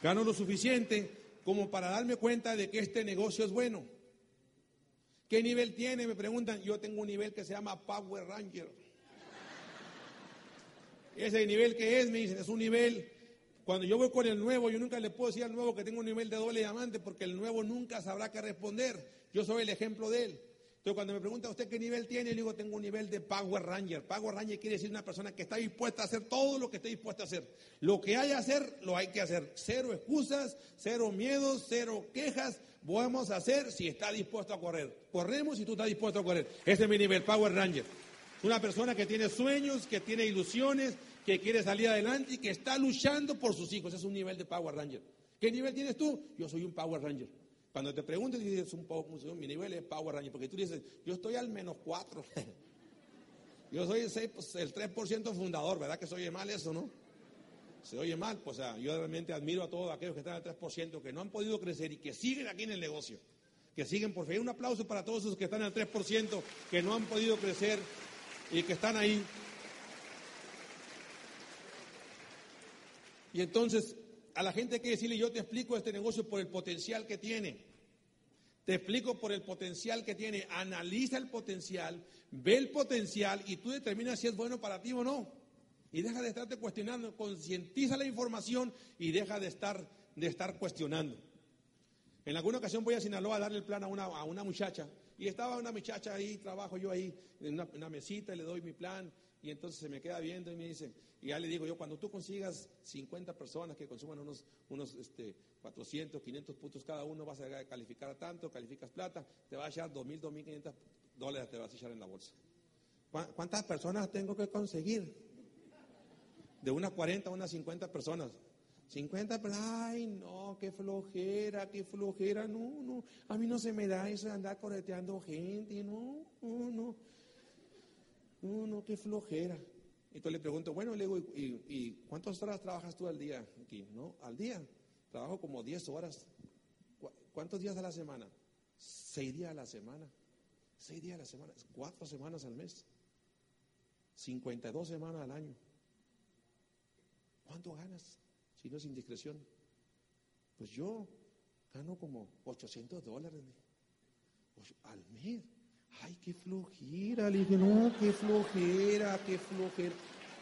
gano lo suficiente como para darme cuenta de que este negocio es bueno. ¿Qué nivel tiene? Me preguntan. Yo tengo un nivel que se llama Power Ranger. Ese nivel que es, me dicen, es un nivel. Cuando yo voy con el nuevo, yo nunca le puedo decir al nuevo que tengo un nivel de doble diamante porque el nuevo nunca sabrá qué responder. Yo soy el ejemplo de él. Entonces, cuando me pregunta usted qué nivel tiene, le digo, tengo un nivel de Power Ranger. Power Ranger quiere decir una persona que está dispuesta a hacer todo lo que esté dispuesta a hacer. Lo que haya que hacer, lo hay que hacer. Cero excusas, cero miedos, cero quejas. Vamos a hacer si está dispuesto a correr. Corremos si tú estás dispuesto a correr. Ese es mi nivel, Power Ranger. Una persona que tiene sueños, que tiene ilusiones, que quiere salir adelante y que está luchando por sus hijos. Es un nivel de Power Ranger. ¿Qué nivel tienes tú? Yo soy un Power Ranger. Cuando te preguntes, dices, un poco, mi nivel es Power Ranger, porque tú dices, yo estoy al menos cuatro. yo soy el, 6, pues, el 3% fundador, ¿verdad que se oye mal eso, no? Se oye mal, pues yo realmente admiro a todos aquellos que están al 3%, que no han podido crecer y que siguen aquí en el negocio. Que siguen por fe. Un aplauso para todos esos que están al 3%, que no han podido crecer y que están ahí. Y entonces a la gente hay que decirle, yo te explico este negocio por el potencial que tiene. Te explico por el potencial que tiene. Analiza el potencial, ve el potencial y tú determinas si es bueno para ti o no. Y deja de estarte cuestionando, concientiza la información y deja de estar, de estar cuestionando. En alguna ocasión voy a Sinaloa a darle el plan a una, a una muchacha y estaba una muchacha ahí, trabajo yo ahí en una, mesita, le doy mi plan y entonces se me queda viendo y me dice, y ya le digo yo, cuando tú consigas 50 personas que consuman unos, unos este, 400, 500 puntos cada uno, vas a calificar a tanto, calificas plata, te va a echar 2.000, 2.500 dólares, te vas a echar en la bolsa. ¿Cuántas personas tengo que conseguir? De unas 40 a unas 50 personas. 50, ay, no, qué flojera, qué flojera, no, no, a mí no se me da eso de andar correteando gente, no, no, no, no, no, qué flojera. Entonces le pregunto, bueno, le digo, ¿y, cuántas horas trabajas tú al día aquí? No, al día, trabajo como 10 horas. ¿Cuántos días a la semana? Seis días a la semana. Seis días a la semana. Cuatro semanas al mes. 52 semanas al año. ¿Cuánto ganas? Si no es indiscreción. Pues yo gano como 800 dólares al mes. Ay, qué flojera. Le dije, no, qué flojera, qué flojera.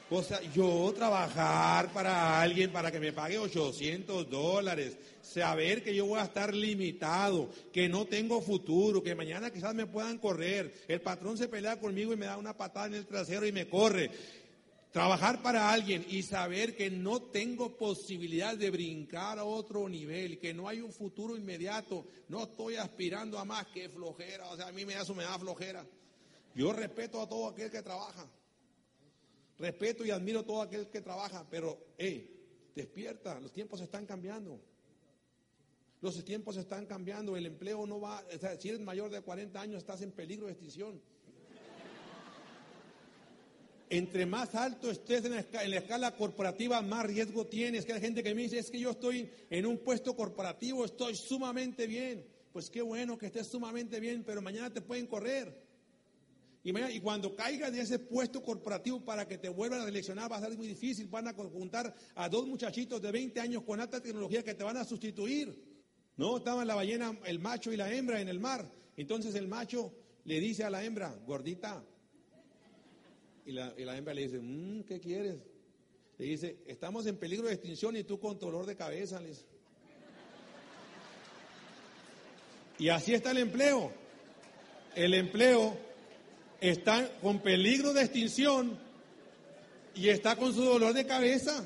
O sea, yo trabajar para alguien para que me pague 800 dólares, saber que yo voy a estar limitado, que no tengo futuro, que mañana quizás me puedan correr, el patrón se pelea conmigo y me da una patada en el trasero y me corre. Trabajar para alguien y saber que no tengo posibilidad de brincar a otro nivel, que no hay un futuro inmediato, no estoy aspirando a más que flojera, o sea, a mí me eso me da flojera. Yo respeto a todo aquel que trabaja. Respeto y admiro a todo aquel que trabaja, pero, hey, despierta, los tiempos están cambiando. Los tiempos están cambiando, el empleo no va, o sea, si eres mayor de 40 años estás en peligro de extinción. Entre más alto estés en la, escala, corporativa, más riesgo tienes. Que hay gente que me dice, es que yo estoy en un puesto corporativo, estoy sumamente bien. Pues qué bueno que estés sumamente bien, pero mañana te pueden correr. Y, y cuando caigas de ese puesto corporativo para que te vuelvan a seleccionar va a ser muy difícil. Van a juntar a dos muchachitos de 20 años con alta tecnología que te van a sustituir. No, estaban la ballena, el macho y la hembra en el mar. Entonces el macho le dice a la hembra, gordita, y la, hembra le dice, mm, ¿qué quieres? Le dice, estamos en peligro de extinción y tú con dolor de cabeza. Y así está el empleo. El empleo está con peligro de extinción y está con su dolor de cabeza.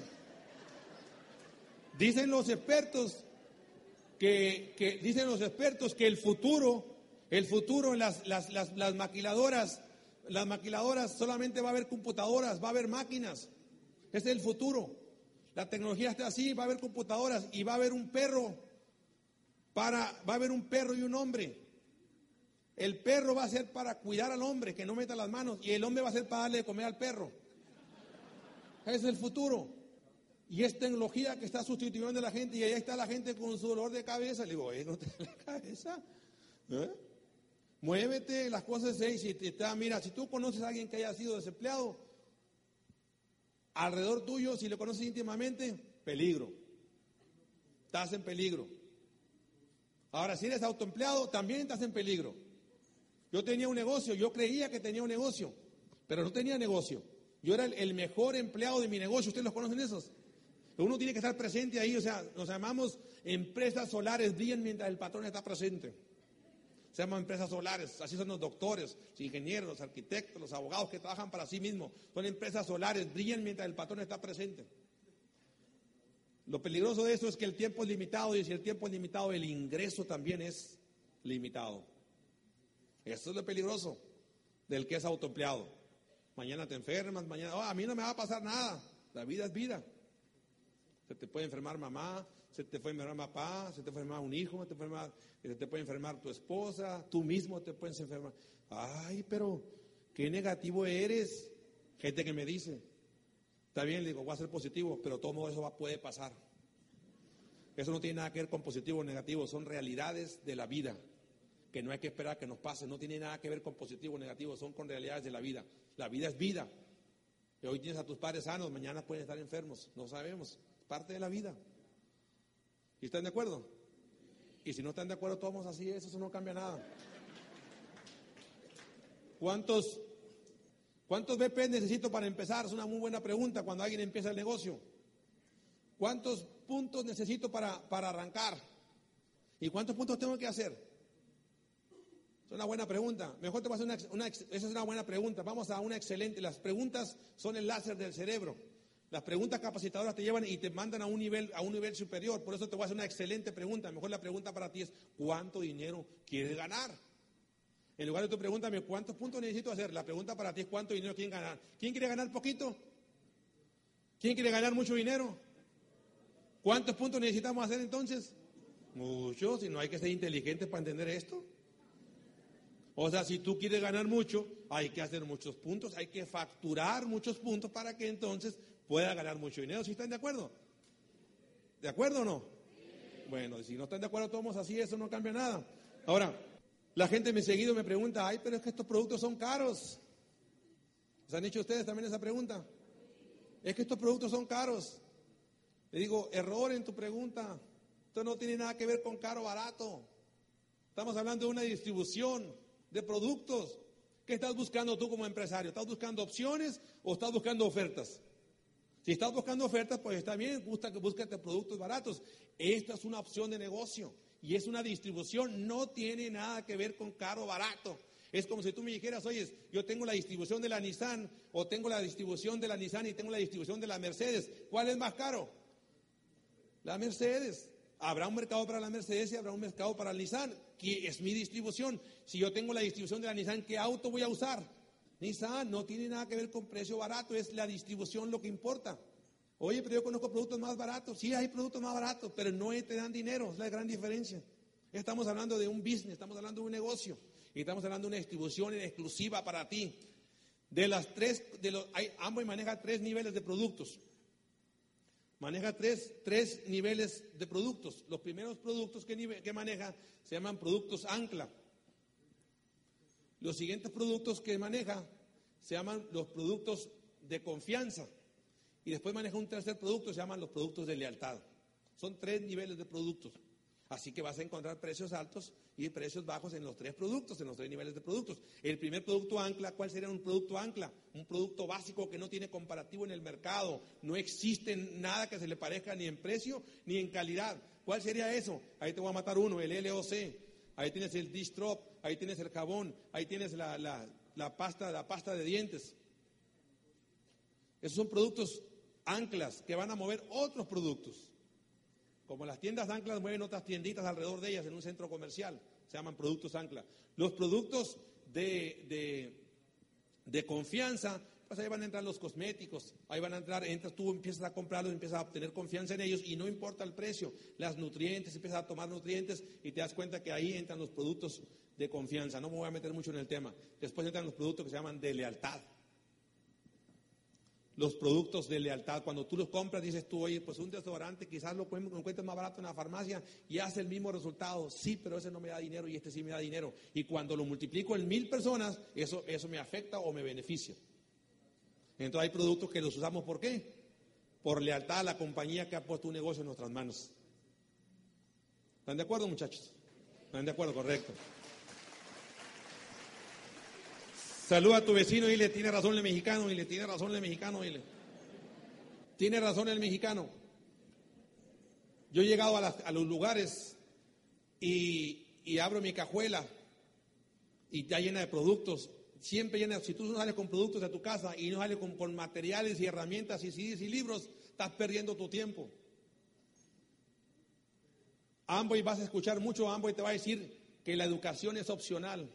Dicen los expertos que, que dicen los expertos que el futuro, el futuro las, las, las, las maquiladoras las maquiladoras solamente va a haber computadoras, va a haber máquinas. Ese es el futuro. La tecnología está así, va a haber computadoras y va a haber un perro para va a haber un perro y un hombre. El perro va a ser para cuidar al hombre, que no meta las manos, y el hombre va a ser para darle de comer al perro. Es el futuro. Y es tecnología que está sustituyendo a la gente, y ahí está la gente con su dolor de cabeza. Le digo, ¿eh? ¿No te la cabeza? ¿Eh? Muévete, las cosas seis y te, mira, si tú conoces a alguien que haya sido desempleado, alrededor tuyo, si lo conoces íntimamente, peligro. Estás en peligro. Ahora, si eres autoempleado, también estás en peligro. Yo tenía un negocio, yo creía que tenía un negocio, pero no tenía negocio. Yo era el, mejor empleado de mi negocio, ¿ustedes los conocen esos? Uno tiene que estar presente ahí, o sea, nos llamamos empresas solares, brillan mientras el patrón está presente se llaman empresas solares, así son los doctores, los ingenieros, los arquitectos, los abogados que trabajan para sí mismos, son empresas solares, brillan mientras el patrón está presente. Lo peligroso de eso es que el tiempo es limitado y si el tiempo es limitado, el ingreso también es limitado. Eso es lo peligroso del que es autoempleado. Mañana te enfermas, mañana, oh, a mí no me va a pasar nada. La vida es vida. Se te puede enfermar mamá, se te puede enfermar papá, se te puede enfermar un hijo, se te, puede enfermar tu esposa, tú mismo te puedes enfermar. Ay, pero qué negativo eres. Gente que me dice, está bien, le digo, voy a ser positivo, pero todo eso va, puede pasar. Eso no tiene nada que ver con positivo o negativo, son realidades de la vida, que no hay que esperar que nos pase, no tiene nada que ver con positivo o negativo, son con realidades de la vida. La vida es vida. Y hoy tienes a tus padres sanos, mañana pueden estar enfermos, no sabemos, parte de la vida. ¿Y están de acuerdo? Y si no están de acuerdo, todos así, eso no cambia nada. ¿Cuántos, ¿Cuántos BP necesito para empezar? Es una muy buena pregunta cuando alguien empieza el negocio. ¿Cuántos puntos necesito para, para arrancar? ¿Y cuántos puntos tengo que hacer? Es una buena pregunta. Mejor te voy a hacer una, una, esa es una buena pregunta. Vamos a una excelente. Las preguntas son el láser del cerebro. Las preguntas capacitadoras te llevan y te mandan a un nivel, a un nivel superior. Por eso te voy a hacer una excelente pregunta. Mejor la pregunta para ti es, ¿cuánto dinero quieres ganar? En lugar de tu pregúntame, ¿cuántos puntos necesito hacer? La pregunta para ti es, ¿cuánto dinero quieren ganar? ¿Quién quiere ganar poquito? ¿Quién quiere ganar mucho dinero? ¿Cuántos puntos necesitamos hacer entonces? Muchos, si no hay que ser inteligentes para entender esto. O sea, si tú quieres ganar mucho, hay que hacer muchos puntos, hay que facturar muchos puntos para que entonces pueda ganar mucho dinero. ¿Si están de acuerdo? ¿De acuerdo o no? Bueno, si no están de acuerdo todos así, eso no cambia nada. Ahora, La gente me seguido me pregunta, ay, pero es que estos productos son caros. ¿Se han hecho ustedes también esa pregunta? Es que estos productos son caros. Le digo, error en tu pregunta. Esto no tiene nada que ver con caro o barato. Estamos hablando de una distribución de productos. ¿Qué estás buscando tú como empresario? ¿Estás buscando opciones o estás buscando ofertas? Si estás buscando ofertas, pues está bien, búscate productos baratos. Esta es una opción de negocio y es una distribución, no tiene nada que ver con caro o barato. Es como si tú me dijeras, oye, yo tengo la distribución de la Nissan o tengo la distribución de la Nissan y tengo la distribución de la Mercedes. ¿Cuál es más caro? La Mercedes. Habrá un mercado para la Mercedes y habrá un mercado para el Nissan, que es mi distribución. Si yo tengo la distribución de la Nissan, ¿qué auto voy a usar? Nissan no tiene nada que ver con precio barato, es la distribución lo que importa. Oye, pero yo conozco productos más baratos. Sí, hay productos más baratos, pero no te dan dinero, es la gran diferencia. Estamos hablando de un business, estamos hablando de un negocio y estamos hablando de una distribución exclusiva para ti. De las tres, de los, hay, Amway maneja tres niveles de productos. Maneja tres, tres niveles de productos. Los primeros productos que, que maneja se llaman productos ancla. Los siguientes productos que maneja se llaman los productos de confianza. Y después maneja un tercer producto, se llaman los productos de lealtad. Son tres niveles de productos. Así que vas a encontrar precios altos y precios bajos en los tres productos, en los tres niveles de productos. El primer producto ancla, ¿cuál sería un producto ancla? Un producto básico que no tiene comparativo en el mercado. No existe nada que se le parezca ni en precio ni en calidad. ¿Cuál sería eso? Ahí te voy a matar uno, el LOC. Ahí tienes el Distrop, ahí tienes el jabón, ahí tienes la, la, pasta, la pasta de dientes. Esos son productos anclas que van a mover otros productos. Como las tiendas anclas mueven otras tienditas alrededor de ellas en un centro comercial, se llaman productos ancla. Los productos de, de, confianza, pues ahí van a entrar los cosméticos, ahí van a entrar, entras tú, empiezas a comprarlos, empiezas a obtener confianza en ellos y no importa el precio, las nutrientes, empiezas a tomar nutrientes y te das cuenta que ahí entran los productos de confianza. No me voy a meter mucho en el tema. Después entran los productos que se llaman de lealtad los productos de lealtad. Cuando tú los compras, dices tú, oye, pues un desodorante quizás lo encuentres más barato en la farmacia y hace el mismo resultado. Sí, pero ese no me da dinero y este sí me da dinero. Y cuando lo multiplico en mil personas, eso, eso me afecta o me beneficia. Entonces hay productos que los usamos ¿por qué? Por lealtad a la compañía que ha puesto un negocio en nuestras manos. ¿Están de acuerdo, muchachos? ¿Están de acuerdo? Correcto. Saluda a tu vecino y le tiene razón el mexicano, y le tiene razón el mexicano, y tiene razón el mexicano. Yo he llegado a, los lugares y, abro mi cajuela y está llena de productos. Siempre llena, si tú no sales con productos de tu casa y no sales con, materiales y herramientas y CDs y libros, estás perdiendo tu tiempo. y vas a escuchar mucho, y te va a decir que la educación es opcional.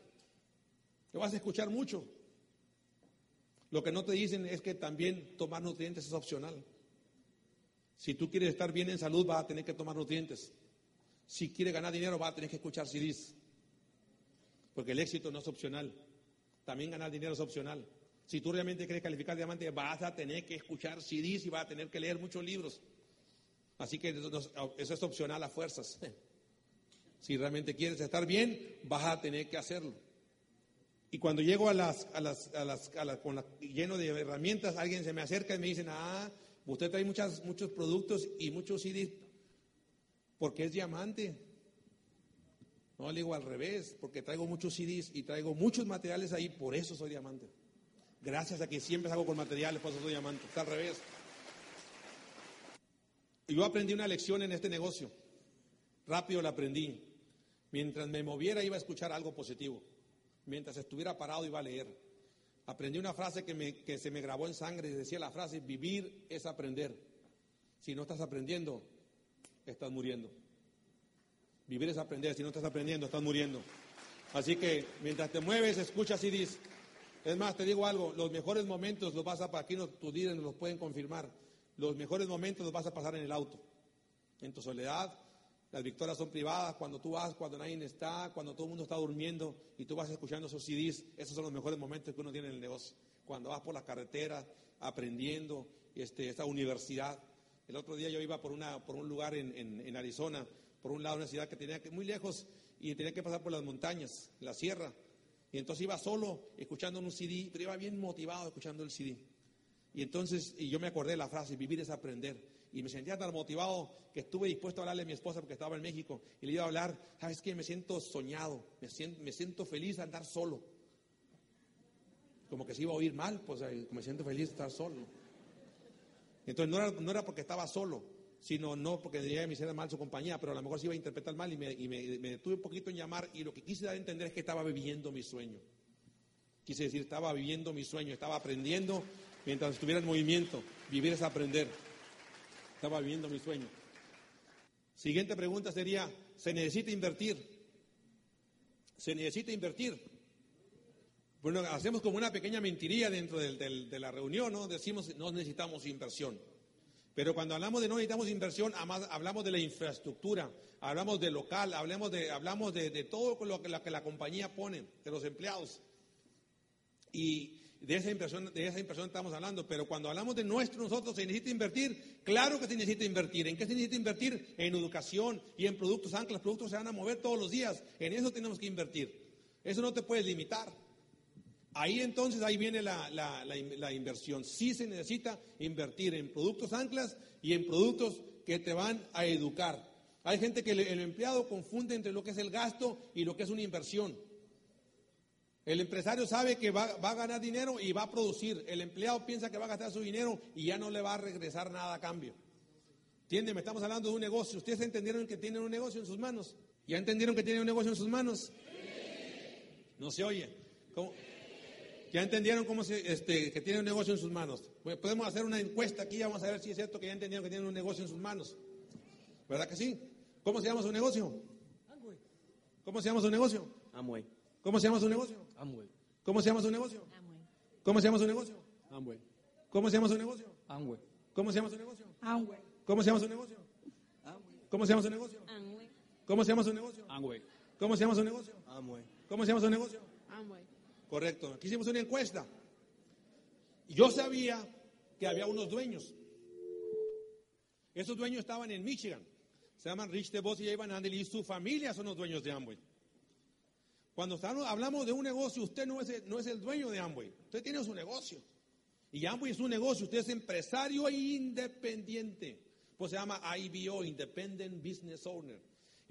Te vas a escuchar mucho. Lo que no te dicen es que también tomar nutrientes es opcional. Si tú quieres estar bien en salud, vas a tener que tomar nutrientes. Si quieres ganar dinero, vas a tener que escuchar CDs. Porque el éxito no es opcional. También ganar dinero es opcional. Si tú realmente quieres calificar diamante, vas a tener que escuchar CDs y vas a tener que leer muchos libros. Así que eso es opcional a fuerzas. Si realmente quieres estar bien, vas a tener que hacerlo. Y cuando llego a las, a las, a las, con la, lleno de herramientas, alguien se me acerca y me dice, ah, usted trae muchas, muchos productos y muchos CDs porque es diamante. No, le digo al revés, porque traigo muchos CDs y traigo muchos materiales ahí, por eso soy diamante. Gracias a que siempre hago con materiales, por eso soy diamante. Está al revés. Y yo aprendí una lección en este negocio. Rápido la aprendí. Mientras me moviera iba a escuchar algo positivo mientras estuviera parado iba a leer. Aprendí una frase que, que se me grabó en sangre y decía la frase, vivir es aprender. Si no estás aprendiendo, estás muriendo. Vivir es aprender, si no estás aprendiendo, estás muriendo. Así que mientras te mueves, escuchas y dices. Es más, te digo algo, los mejores momentos los vas a, aquí no, tus líderes nos los pueden confirmar, los mejores momentos los vas a pasar en el auto, en tu soledad, las victorias son privadas, cuando tú vas, cuando nadie está, cuando todo el mundo está durmiendo y tú vas escuchando esos CDs, esos son los mejores momentos que uno tiene en el negocio. Cuando vas por las carreteras, aprendiendo, este, esta universidad. El otro día yo iba por, una, por un lugar en, Arizona, por un lado una ciudad que tenía que muy lejos, y tenía que pasar por las montañas, la sierra. Y entonces iba solo escuchando un CD, pero iba bien motivado escuchando el CD. Y entonces, y yo me acordé de la frase, vivir es aprender. Y me sentía tan motivado que estuve dispuesto a hablarle a mi esposa porque estaba en México. Y le iba a hablar, ¿sabes qué? Me siento soñado, me siento, me siento feliz de andar solo. Como que se iba a oír mal, pues me siento feliz de estar solo. Entonces no era, no era porque estaba solo, sino no porque diría que me hiciera mal su compañía, pero a lo mejor se iba a interpretar mal y, me, me, detuve un poquito en llamar y lo que quise dar a entender es que estaba viviendo mi sueño. Quise decir, estaba viviendo mi sueño, estaba aprendiendo mientras estuviera en movimiento. Vivir es aprender. Estaba viviendo mi sueño. Siguiente pregunta sería, ¿se necesita invertir? ¿Se necesita invertir? Bueno, hacemos como una pequeña mentiría dentro de la reunión, ¿no? Decimos, no necesitamos inversión. Pero cuando hablamos de no necesitamos inversión, hablamos de la infraestructura, hablamos de local, hablamos de, hablamos de, todo lo que, la, que la compañía pone, de los empleados. Y de esa inversión, de esa inversión estamos hablando, pero cuando hablamos de nuestro nosotros, ¿se necesita invertir? Claro que se necesita invertir. ¿En qué se necesita invertir? En educación y en productos. Aunque los productos se van a mover todos los días, en eso tenemos que invertir. Eso no te puedes limitar. Ahí entonces, ahí viene la, inversión. Sí se necesita invertir en productos anclas y en productos que te van a educar. Hay gente que el, empleado confunde entre lo que es el gasto y lo que es una inversión. El empresario sabe que va, a ganar dinero y va a producir. El empleado piensa que va a gastar su dinero y ya no le va a regresar nada a cambio. ¿Entienden? Estamos hablando de un negocio. ¿Ustedes entendieron que tienen un negocio en sus manos? ¿Ya entendieron que tienen un negocio en sus manos? No se oye. ¿Cómo? ¿Ya entendieron cómo se, este, que tienen un negocio en sus manos? podemos hacer una encuesta aquí, vamos a ver si es cierto que ya entendieron que tienen un negocio en sus manos. ¿Verdad que sí? ¿Cómo se llama su negocio? ¿Cómo se llama su negocio? Amway. ¿Cómo se llama su negocio? Amway. ¿Cómo se llama su negocio? ¿Cómo se llama su negocio? Amway. ¿Cómo se llama su negocio? Amway. ¿Cómo se llama su negocio? Amway. ¿Cómo se llama su negocio? ¿Cómo se llama su negocio? ¿Cómo se llama su negocio? Amway. ¿Cómo se llama su negocio? Amway. ¿Cómo se llama su negocio? Amway. Correcto. Aquí hicimos una encuesta. Yo sabía que había unos dueños. Esos dueños estaban en Michigan. Se llaman Rich DeVos y Evan Andel y su familia son los dueños de Amway. Cuando hablamos de un negocio, usted no es, el, dueño de Amway. Usted tiene su negocio. Y Amway es un negocio. Usted es empresario independiente. Pues se llama IBO, Independent Business Owner.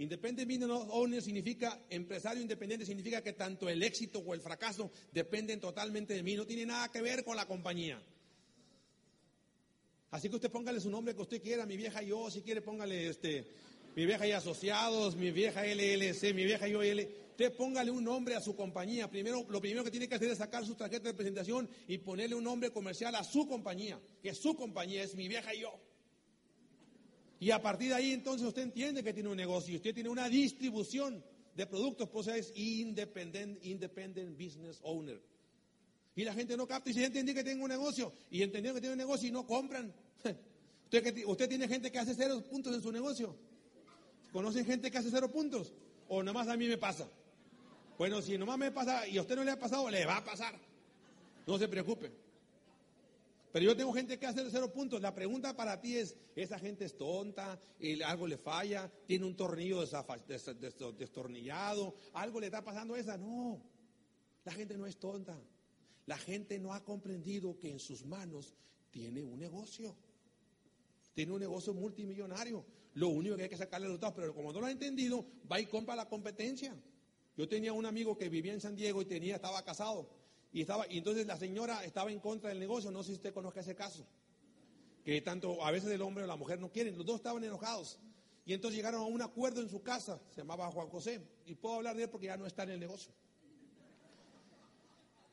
Independent Business Owner significa, empresario independiente significa que tanto el éxito o el fracaso dependen totalmente de mí, no tiene nada que ver con la compañía. Así que usted póngale su nombre que usted quiera, mi vieja yo, si quiere póngale este, mi vieja y asociados, mi vieja LLC, mi vieja yo L. Usted póngale un nombre a su compañía. Primero, lo primero que tiene que hacer es sacar su tarjeta de presentación y ponerle un nombre comercial a su compañía, que su compañía es mi vieja y yo. Y a partir de ahí entonces usted entiende que tiene un negocio, usted tiene una distribución de productos, pues es independent, independent business owner. Y la gente no capta y si entiende que tiene un negocio y entendió que tiene un negocio y no compran. Usted, usted tiene gente que hace cero puntos en su negocio. ¿Conocen gente que hace cero puntos? ¿O nomás a mí me pasa? Bueno, si nomás me pasa y a usted no le ha pasado, le va a pasar. No se preocupe. Pero yo tengo gente que hace cero puntos. La pregunta para ti es, ¿esa gente es tonta? ¿Y algo le falla? ¿Tiene un tornillo destornillado? ¿Algo le está pasando a esa? No, la gente no es tonta. La gente no ha comprendido que en sus manos tiene un negocio. Tiene un negocio multimillonario. Lo único que hay que sacarle datos, pero como no lo ha entendido, va y compra la competencia. Yo tenía un amigo que vivía en San Diego y tenía, estaba casado y, estaba, y entonces la señora estaba en contra del negocio, no sé si usted conozca ese caso, que tanto a veces el hombre o la mujer no quieren, los dos estaban enojados. Y entonces llegaron a un acuerdo en su casa, se llamaba Juan José, y puedo hablar de él porque ya no está en el negocio.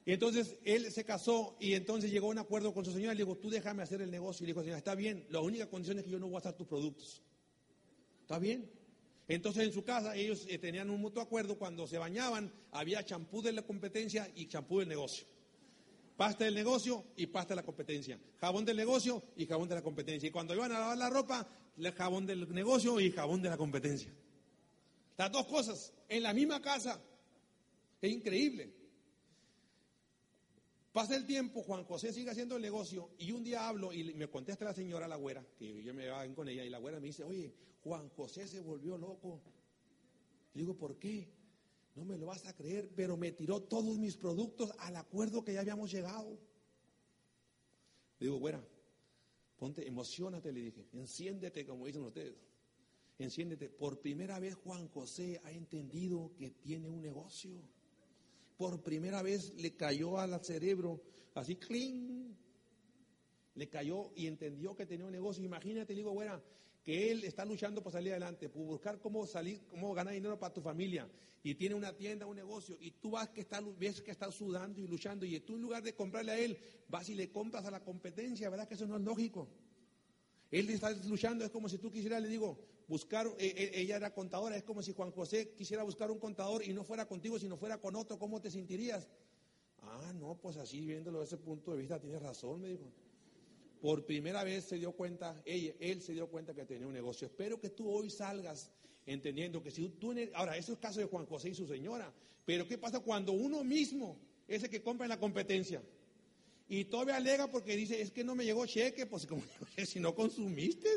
Y entonces él se casó y entonces llegó a un acuerdo con su señora le dijo, tú déjame hacer el negocio. Y le dijo, señora, está bien, la única condición es que yo no voy a hacer tus productos. ¿Está bien? Entonces en su casa ellos eh, tenían un mutuo acuerdo, cuando se bañaban había champú de la competencia y champú del negocio. Pasta del negocio y pasta de la competencia. Jabón del negocio y jabón de la competencia. Y cuando iban a lavar la ropa, jabón del negocio y jabón de la competencia. Las dos cosas en la misma casa. Es increíble. Pasa el tiempo, Juan José sigue haciendo el negocio y un día hablo y me contesta la señora, la güera, que yo me iba con ella y la güera me dice, oye, Juan José se volvió loco. Le digo, ¿por qué? No me lo vas a creer, pero me tiró todos mis productos al acuerdo que ya habíamos llegado. Le digo, güera, ponte, emocionate, le dije, enciéndete, como dicen ustedes. Enciéndete. Por primera vez Juan José ha entendido que tiene un negocio. Por primera vez le cayó al cerebro, así, cling. Le cayó y entendió que tenía un negocio. Imagínate, le digo, güera, que él está luchando por salir adelante, por buscar cómo salir, cómo ganar dinero para tu familia, y tiene una tienda, un negocio, y tú vas que está, ves que está sudando y luchando, y tú en lugar de comprarle a él, vas y le compras a la competencia, ¿verdad que eso no es lógico? Él está luchando, es como si tú quisieras, le digo, buscar, eh, eh, ella era contadora, es como si Juan José quisiera buscar un contador y no fuera contigo, sino fuera con otro, ¿cómo te sentirías? Ah, no, pues así viéndolo desde ese punto de vista, tienes razón, me dijo por primera vez se dio cuenta, él se dio cuenta que tenía un negocio. Espero que tú hoy salgas entendiendo que si tú... Ahora, eso es caso de Juan José y su señora, pero ¿qué pasa cuando uno mismo es el que compra en la competencia? Y todavía alega porque dice, es que no me llegó cheque, pues como si no consumiste,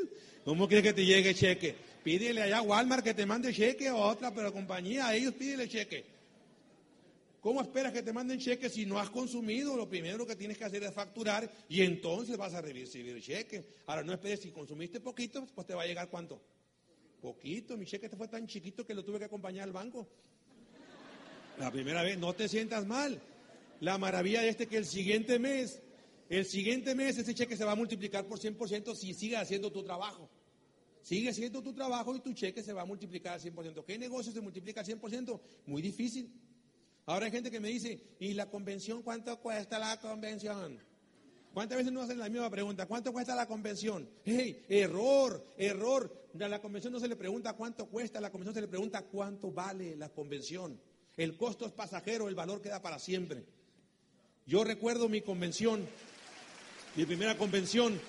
¿cómo quieres que te llegue cheque? Pídele allá a Walmart que te mande cheque o a otra pero compañía, a ellos pídele cheque. ¿Cómo esperas que te manden cheque si no has consumido? Lo primero que tienes que hacer es facturar y entonces vas a recibir cheque. Ahora no esperes, si consumiste poquito, pues te va a llegar cuánto. Poquito, mi cheque fue tan chiquito que lo tuve que acompañar al banco. La primera vez, no te sientas mal. La maravilla de este que el siguiente mes, el siguiente mes ese cheque se va a multiplicar por 100% si sigue haciendo tu trabajo. Sigue haciendo tu trabajo y tu cheque se va a multiplicar al 100%. ¿Qué negocio se multiplica al 100%? Muy difícil. Ahora hay gente que me dice, ¿y la convención cuánto cuesta la convención? ¿Cuántas veces nos hacen la misma pregunta? ¿Cuánto cuesta la convención? ¡Hey! Error, error. A la convención no se le pregunta cuánto cuesta, a la convención se le pregunta cuánto vale la convención. El costo es pasajero, el valor queda para siempre. Yo recuerdo mi convención, mi primera convención,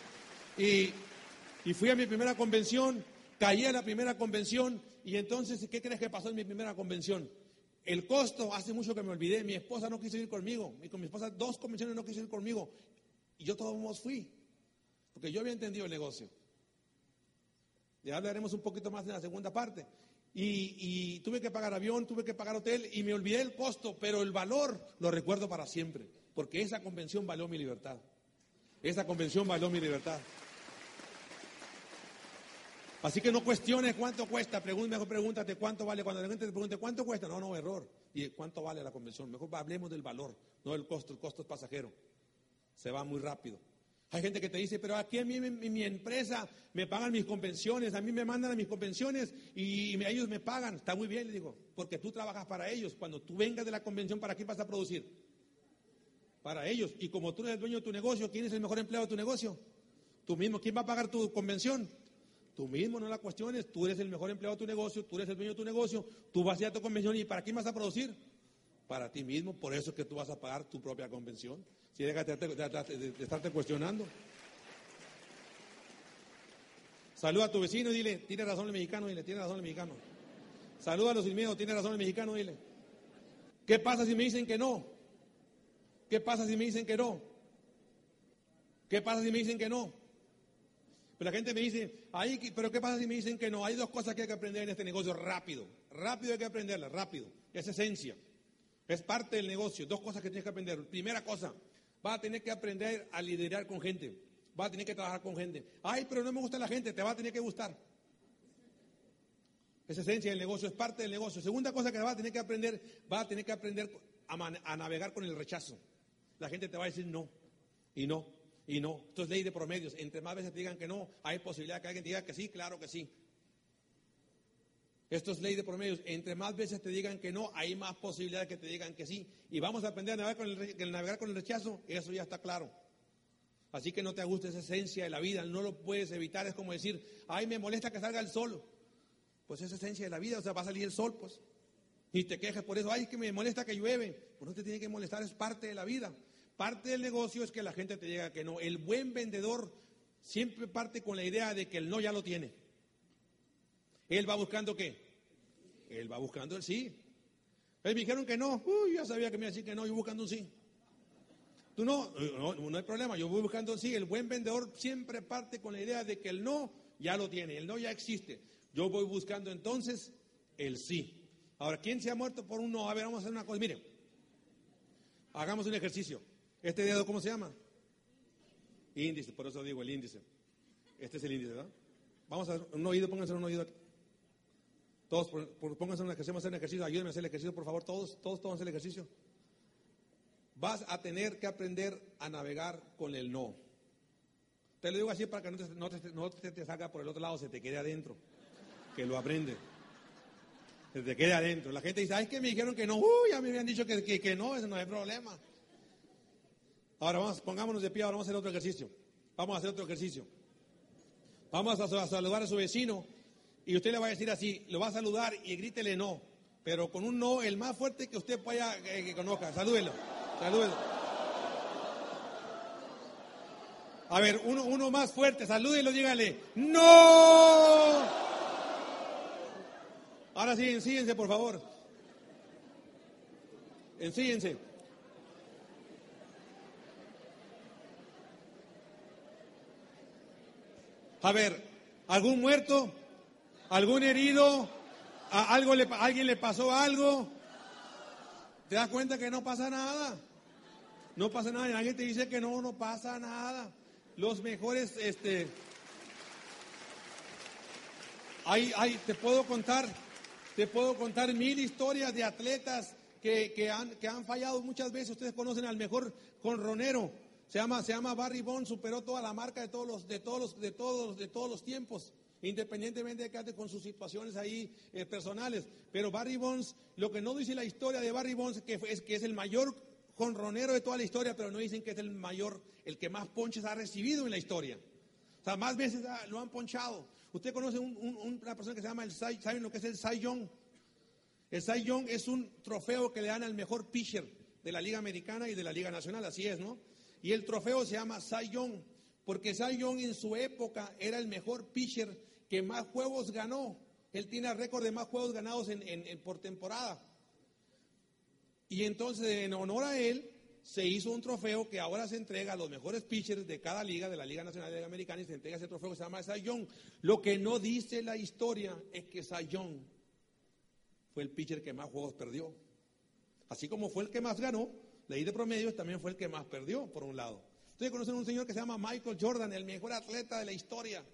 y, fui a mi primera convención, caí a la primera convención, y entonces, ¿qué crees que pasó en mi primera convención? El costo, hace mucho que me olvidé, mi esposa no quiso ir conmigo, y con mi esposa dos convenciones no quiso ir conmigo, y yo todos fui, porque yo había entendido el negocio. Ya hablaremos un poquito más en la segunda parte. Y, tuve que pagar avión, tuve que pagar hotel y me olvidé el costo, pero el valor lo recuerdo para siempre, porque esa convención valió mi libertad. Esa convención valió mi libertad. Así que no cuestiones cuánto cuesta, mejor pregúntate cuánto vale. Cuando la gente te pregunte cuánto cuesta, no, no, error. ¿Y cuánto vale la convención? Mejor hablemos del valor, no del costo. El costo es pasajero. Se va muy rápido. Hay gente que te dice, pero aquí a mí mi, empresa me pagan mis convenciones, a mí me mandan a mis convenciones y, ellos me pagan. Está muy bien, le digo, porque tú trabajas para ellos. Cuando tú vengas de la convención, ¿para qué vas a producir? Para ellos. Y como tú eres el dueño de tu negocio, ¿quién es el mejor empleado de tu negocio? Tú mismo. ¿Quién va a pagar tu convención? Tú mismo no la cuestiones, tú eres el mejor empleado de tu negocio, tú eres el dueño de tu negocio, tú vas a ir a tu convención y ¿para quién vas a producir? Para ti mismo, por eso es que tú vas a pagar tu propia convención. Si dejas de, estarte cuestionando. Saluda a tu vecino y dile, tiene razón el mexicano, dile, tiene razón el mexicano. Saluda a los sin miedo, tiene razón el mexicano, dile. ¿Qué pasa si me dicen que no? ¿Qué pasa si me dicen que no? ¿Qué pasa si me dicen que no? Pero la gente me dice, pero ¿qué pasa si me dicen que no? Hay dos cosas que hay que aprender en este negocio rápido. Rápido hay que aprenderlas, rápido. Es esencia. Es parte del negocio. Dos cosas que tienes que aprender. Primera cosa, vas a tener que aprender a liderar con gente. Vas a tener que trabajar con gente. Ay, pero no me gusta la gente, te va a tener que gustar. Es esencia del negocio, es parte del negocio. Segunda cosa que vas a tener que aprender, vas a tener que aprender a navegar con el rechazo. La gente te va a decir no y no y no. Esto es ley de promedios. Entre más veces te digan que no, hay posibilidad que alguien diga que sí, claro que sí. Esto es ley de promedios. Entre más veces te digan que no, hay más posibilidad que te digan que sí. Y vamos a aprender a navegar con el, navegar con el rechazo. Eso ya está claro. Así que no te guste esa esencia de la vida. No lo puedes evitar. Es como decir, ay, me molesta que salga el sol. Pues esa esencia de la vida. O sea, va a salir el sol, pues. Y te quejes por eso. Ay, que me molesta que llueve. Pues no te tiene que molestar. Es parte de la vida. Parte del negocio es que la gente te diga que no. El buen vendedor siempre parte con la idea de que el no ya lo tiene. Él va buscando qué? Él va buscando el sí. Él me dijeron que no. Uy, ya sabía que me iba a decir que no, yo buscando un sí. Tú no, no, no hay problema, yo voy buscando el sí. El buen vendedor siempre parte con la idea de que el no ya lo tiene, el no ya existe. Yo voy buscando entonces el sí. Ahora, ¿quién se ha muerto por un no? A ver, vamos a hacer una cosa. Miren, hagamos un ejercicio. ¿Este dedo cómo se llama? Índice, por eso digo el índice. Este es el índice, ¿verdad? Vamos a hacer un oído, pónganse un oído aquí. Todos, pónganse un ejercicio, vamos a hacer un ejercicio. Ayúdenme a hacer el ejercicio, por favor, todos, todos, todos hacer el ejercicio. Vas a tener que aprender a navegar con el no. Te lo digo así para que no te, no te, no te salga por el otro lado, se te quede adentro. Que lo aprende. Se te quede adentro. La gente dice, ay, es que me dijeron que no. Uy, ya me habían dicho que, que, que no, eso no hay problema. Ahora vamos, pongámonos de pie, ahora vamos a hacer otro ejercicio. Vamos a hacer otro ejercicio. Vamos a, saludar a su vecino y usted le va a decir así, lo va a saludar y grítele no, pero con un no el más fuerte que usted pueda eh, que conozca. Salúdelo, salúdelo. A ver, uno, uno más fuerte, salúdelo, dígale, no. Ahora sí, ensíense, por favor. Ensíense. A ver, ¿algún muerto? ¿Algún herido? ¿A algo le, ¿Alguien le pasó algo? ¿Te das cuenta que no pasa nada? No pasa nada. Y alguien te dice que no, no pasa nada. Los mejores, este. Hay, hay, te puedo contar, te puedo contar mil historias de atletas que, que, han, que han fallado muchas veces. Ustedes conocen al mejor conronero se llama, se llama Barry Bond, superó toda la marca de todos los, de todos los, de todos, de todos los tiempos, independientemente de que ande con sus situaciones ahí eh, personales. Pero Barry Bonds, lo que no dice la historia de Barry Bonds que es que es el mayor jonronero de toda la historia, pero no dicen que es el mayor, el que más ponches ha recibido en la historia. O sea, más veces lo han ponchado. Usted conoce una persona que se llama el Cy, ¿saben lo que es el Cy Young? El Cy Young es un trofeo que le dan al mejor pitcher de la Liga Americana y de la Liga Nacional, así es, ¿no? Y el trofeo se llama Cy Young, porque Cy Young en su época era el mejor pitcher que más juegos ganó. Él tiene el récord de más juegos ganados en, por temporada. Y entonces, en honor a él, se hizo un trofeo que ahora se entrega a los mejores pitchers de cada liga, de la Liga Nacional de la Americana, y se entrega ese trofeo que se llama Young. Lo que no dice la historia es que Young fue el pitcher que más juegos perdió. Así como fue el que más ganó, Leí de promedios también fue el que más perdió, por un lado. Ustedes conocen a un señor que se llama Michael Jordan, el mejor atleta de la historia.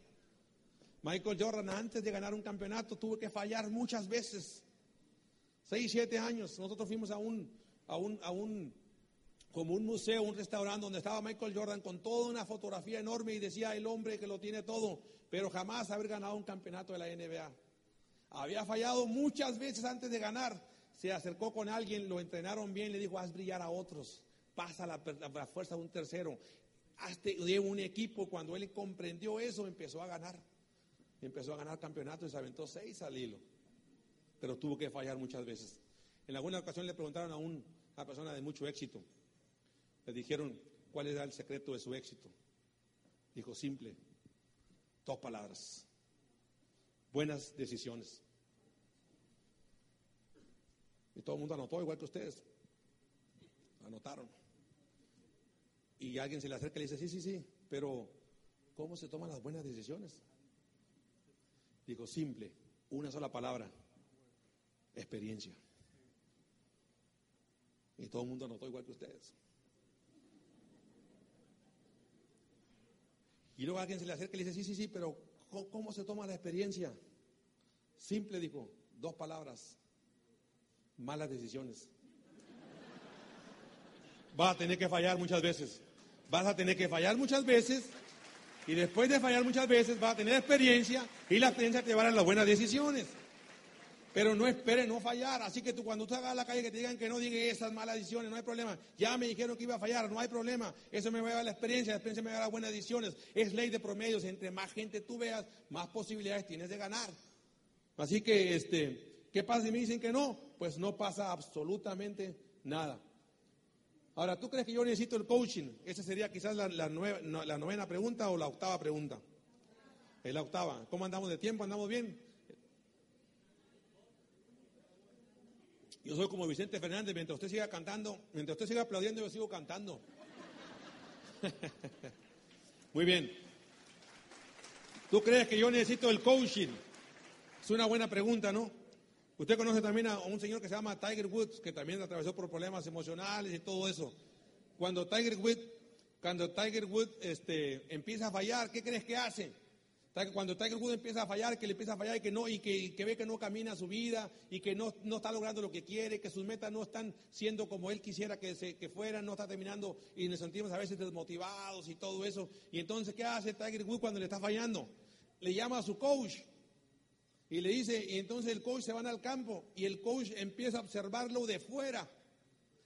Michael Jordan, antes de ganar un campeonato, tuvo que fallar muchas veces. Seis, siete años. Nosotros fuimos a un, a un, a un, como un museo, un restaurante donde estaba Michael Jordan con toda una fotografía enorme y decía el hombre que lo tiene todo, pero jamás haber ganado un campeonato de la NBA. Había fallado muchas veces antes de ganar se acercó con alguien, lo entrenaron bien, le dijo, haz brillar a otros, pasa la, fuerza de un tercero, hazte un equipo. Cuando él comprendió eso, empezó a ganar. Empezó a ganar campeonatos y se aventó seis al hilo. Pero tuvo que fallar muchas veces. En alguna ocasión le preguntaron a una persona de mucho éxito. Le dijeron, ¿cuál era el secreto de su éxito? Dijo, simple, dos palabras. Buenas decisiones. Y todo el mundo anotó, igual que ustedes. Anotaron. Y alguien se le acerca y le dice, sí, sí, sí, pero ¿cómo se toman las buenas decisiones? Digo, simple, una sola palabra, experiencia. Y todo el mundo anotó igual que ustedes. Y luego alguien se le acerca y le dice, sí, sí, sí, pero ¿cómo se toma la experiencia? Simple, dijo, dos palabras, malas decisiones. Vas a tener que fallar muchas veces. Vas a tener que fallar muchas veces y después de fallar muchas veces vas a tener experiencia y la experiencia te llevará a las buenas decisiones. Pero no espere no fallar. Así que tú cuando tú hagas la calle que te digan que no digas esas malas decisiones, no hay problema. Ya me dijeron que iba a fallar, no hay problema. Eso me va a a la experiencia, la experiencia me va a dar buenas decisiones. Es ley de promedios. Entre más gente tú veas, más posibilidades tienes de ganar. Así que, este, ¿qué pasa si me dicen que no? pues no pasa absolutamente nada. Ahora, ¿tú crees que yo necesito el coaching? Esa sería quizás la, novena pregunta o la octava pregunta. Es la octava. ¿Cómo andamos de tiempo? ¿Andamos bien? Yo soy como Vicente Fernández, mientras usted siga cantando, mientras usted siga aplaudiendo, yo sigo cantando. Muy bien. ¿Tú crees que yo necesito el coaching? Es una buena pregunta, ¿no? Usted conoce también a un señor que se llama Tiger Woods, que también atravesó por problemas emocionales y todo eso. Cuando Tiger Woods, cuando Tiger Woods este, empieza a fallar, ¿qué crees que hace? Cuando Tiger Woods empieza a fallar, que le empieza a fallar y que no, y que, ve que no camina su vida y que no, no, está logrando lo que quiere, que sus metas no están siendo como él quisiera que, se, que fueran, no está terminando y nos sentimos a veces desmotivados y todo eso. Y entonces, ¿qué hace Tiger Woods cuando le está fallando? Le llama a su coach y le dice, y entonces el coach se va al campo y el coach empieza a observarlo de fuera.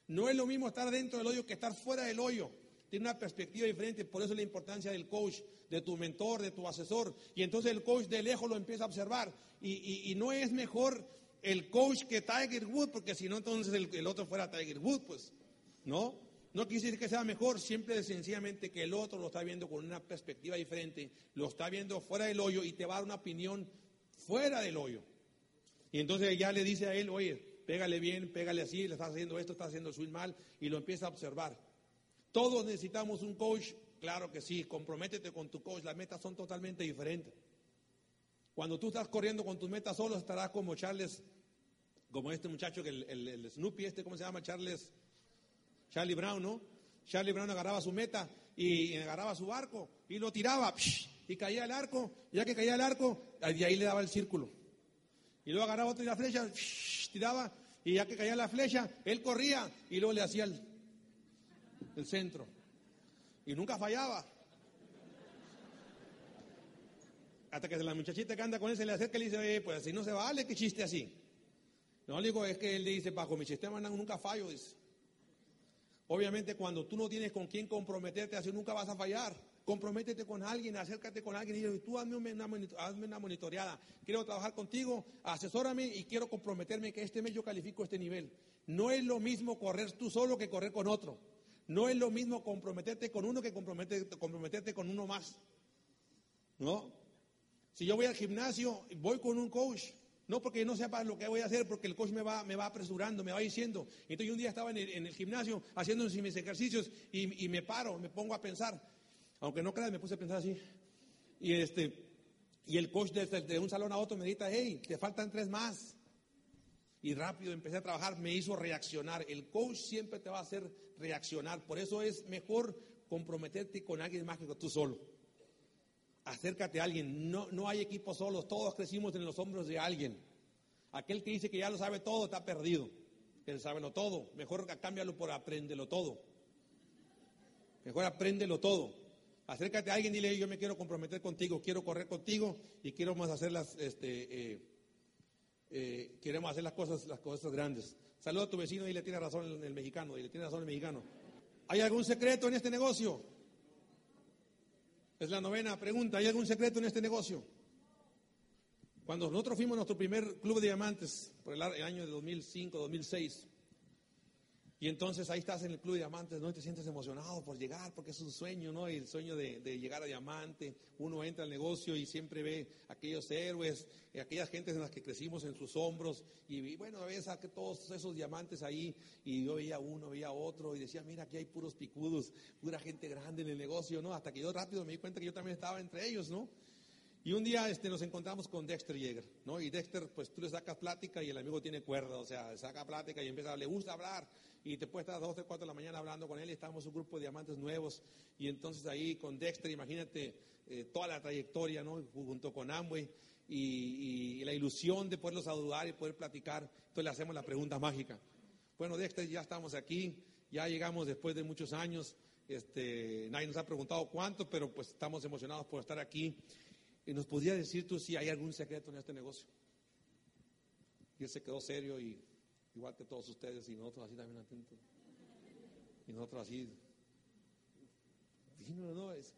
No es lo mismo estar dentro del hoyo que estar fuera del hoyo. Tiene una perspectiva diferente, por eso la importancia del coach, de tu mentor, de tu asesor. Y entonces el coach de lejos lo empieza a observar. Y, no es mejor el coach que Tiger Woods, porque si no, entonces el, otro fuera Tiger Woods, pues, ¿no? No quise decir que sea mejor, siempre sencillamente que el otro lo está viendo con una perspectiva diferente, lo está viendo fuera del hoyo y te va a dar una opinión fuera del hoyo. Y entonces ya le dice a él, oye, pégale bien, pégale así, le estás haciendo esto, estás haciendo swing mal, y lo empieza a observar. Todos necesitamos un coach, claro que sí, comprométete con tu coach, las metas son totalmente diferentes. Cuando tú estás corriendo con tus metas solo, estarás como Charles, como este muchacho, que el, Snoopy, este, ¿cómo se llama? Charles, Charlie Brown, ¿no? Charlie Brown agarraba su meta y agarraba su barco y lo tiraba y caía el arco, ya que caía el arco, de ahí le daba el círculo. Y luego agarraba otra la flecha, tiraba, y ya que caía la flecha, él corría y luego le hacía el, el centro. Y nunca fallaba. Hasta que la muchachita que anda con él se le acerca y le dice, pues así no se vale, que chiste así. No, le digo, es que él dice, bajo mi sistema nunca fallo. Obviamente cuando tú no tienes con quién comprometerte, así nunca vas a fallar. Comprométete con alguien, acércate con alguien y tú hazme una, hazme una monitoreada. Quiero trabajar contigo, asesórame y quiero comprometerme que este mes yo califico este nivel. No es lo mismo correr tú solo que correr con otro. No es lo mismo comprometerte con uno que comprometerte, comprometerte con uno más. ¿No? Si yo voy al gimnasio, voy con un coach. No porque no sepa lo que voy a hacer, porque el coach me va, me va apresurando, me va diciendo. Entonces un día estaba en el, gimnasio haciendo mis ejercicios y, me paro, me pongo a pensar. Aunque no creas, me puse a pensar así. Y, este, y el coach de, un salón a otro me dice, hey, te faltan tres más y rápido empecé a trabajar, me hizo reaccionar. El coach siempre te va a hacer reaccionar. Por eso es mejor comprometerte con alguien más que tú solo. Acércate a alguien. No, no hay equipos solos. Todos crecimos en los hombros de alguien. Aquel que dice que ya lo sabe todo está perdido. Él sabe todo. Mejor cámbialo por apréndelo todo. Mejor apréndelo todo. Acércate a alguien dile, yo me quiero comprometer contigo, quiero correr contigo y quiero más hacer las, este, eh, eh, queremos hacer las cosas, las cosas grandes. Saluda a tu vecino y le tiene razón el mexicano, y le tiene razón el mexicano. ¿Hay algún secreto en este negocio? Es la novena pregunta. ¿Hay algún secreto en este negocio? Cuando nosotros fuimos a nuestro primer club de diamantes, por el año de 2005, 2006, y entonces ahí estás en el Club de Diamantes, ¿no? Y te sientes emocionado por llegar, porque es un sueño, ¿no? Y el sueño de, llegar a Diamante. Uno entra al negocio y siempre ve aquellos héroes, eh, aquellas gentes en las que crecimos en sus hombros. Y, bueno, ves a que todos esos diamantes ahí. Y yo veía uno, veía otro. Y decía, mira, aquí hay puros picudos, pura gente grande en el negocio, ¿no? Hasta que yo rápido me di cuenta que yo también estaba entre ellos, ¿no? Y un día este, nos encontramos con Dexter Yeager, ¿no? Y Dexter, pues tú le sacas plática y el amigo tiene cuerda, o sea, saca plática y empieza, le gusta hablar y te puedes estar a las 2, 4 de la mañana hablando con él y estábamos un grupo de diamantes nuevos y entonces ahí con Dexter, imagínate eh, toda la trayectoria, ¿no? Junto con Amway y, la ilusión de poderlos saludar y poder platicar, entonces le hacemos la pregunta mágica. Bueno, Dexter, ya estamos aquí, ya llegamos después de muchos años, este, nadie nos ha preguntado cuánto, pero pues estamos emocionados por estar aquí. Y nos podría decir tú si hay algún secreto en este negocio. Y él se quedó serio y igual que todos ustedes y nosotros así también atentos. Y nosotros así. Vino, no, es,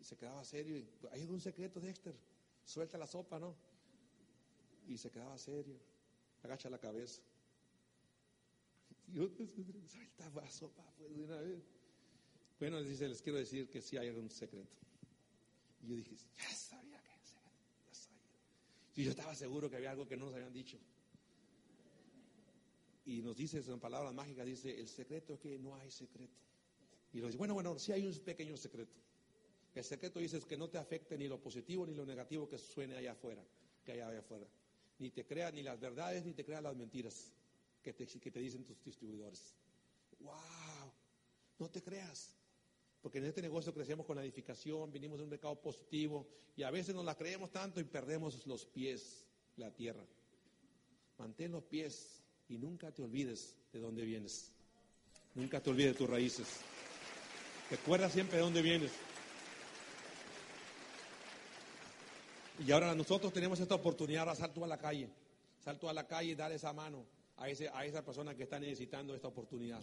y se quedaba serio. Y, hay algún secreto, Dexter. Suelta la sopa, ¿no? Y se quedaba serio. Agacha la cabeza. Y yo, suelta la sopa, pues, de una vez. Bueno, les quiero decir que sí hay algún secreto. Y yo dije, ya sabía que ya sabía. Y yo estaba seguro que había algo que no nos habían dicho. Y nos dice en palabras mágicas, dice, el secreto es que no hay secreto. Y nos dice, bueno, bueno, sí hay un pequeño secreto. El secreto dice es que no te afecte ni lo positivo ni lo negativo que suene allá afuera, que hay allá afuera. Ni te creas ni las verdades, ni te creas las mentiras que te, que te dicen tus distribuidores. ¡Wow! No te creas. Porque en este negocio crecemos con la edificación, vinimos de un mercado positivo y a veces nos la creemos tanto y perdemos los pies, la tierra. Mantén los pies y nunca te olvides de dónde vienes. Nunca te olvides de tus raíces. Recuerda siempre de dónde vienes. Y ahora nosotros tenemos esta oportunidad, ahora salto a la calle. Salto a la calle y dar esa mano a, ese, a esa persona que está necesitando esta oportunidad.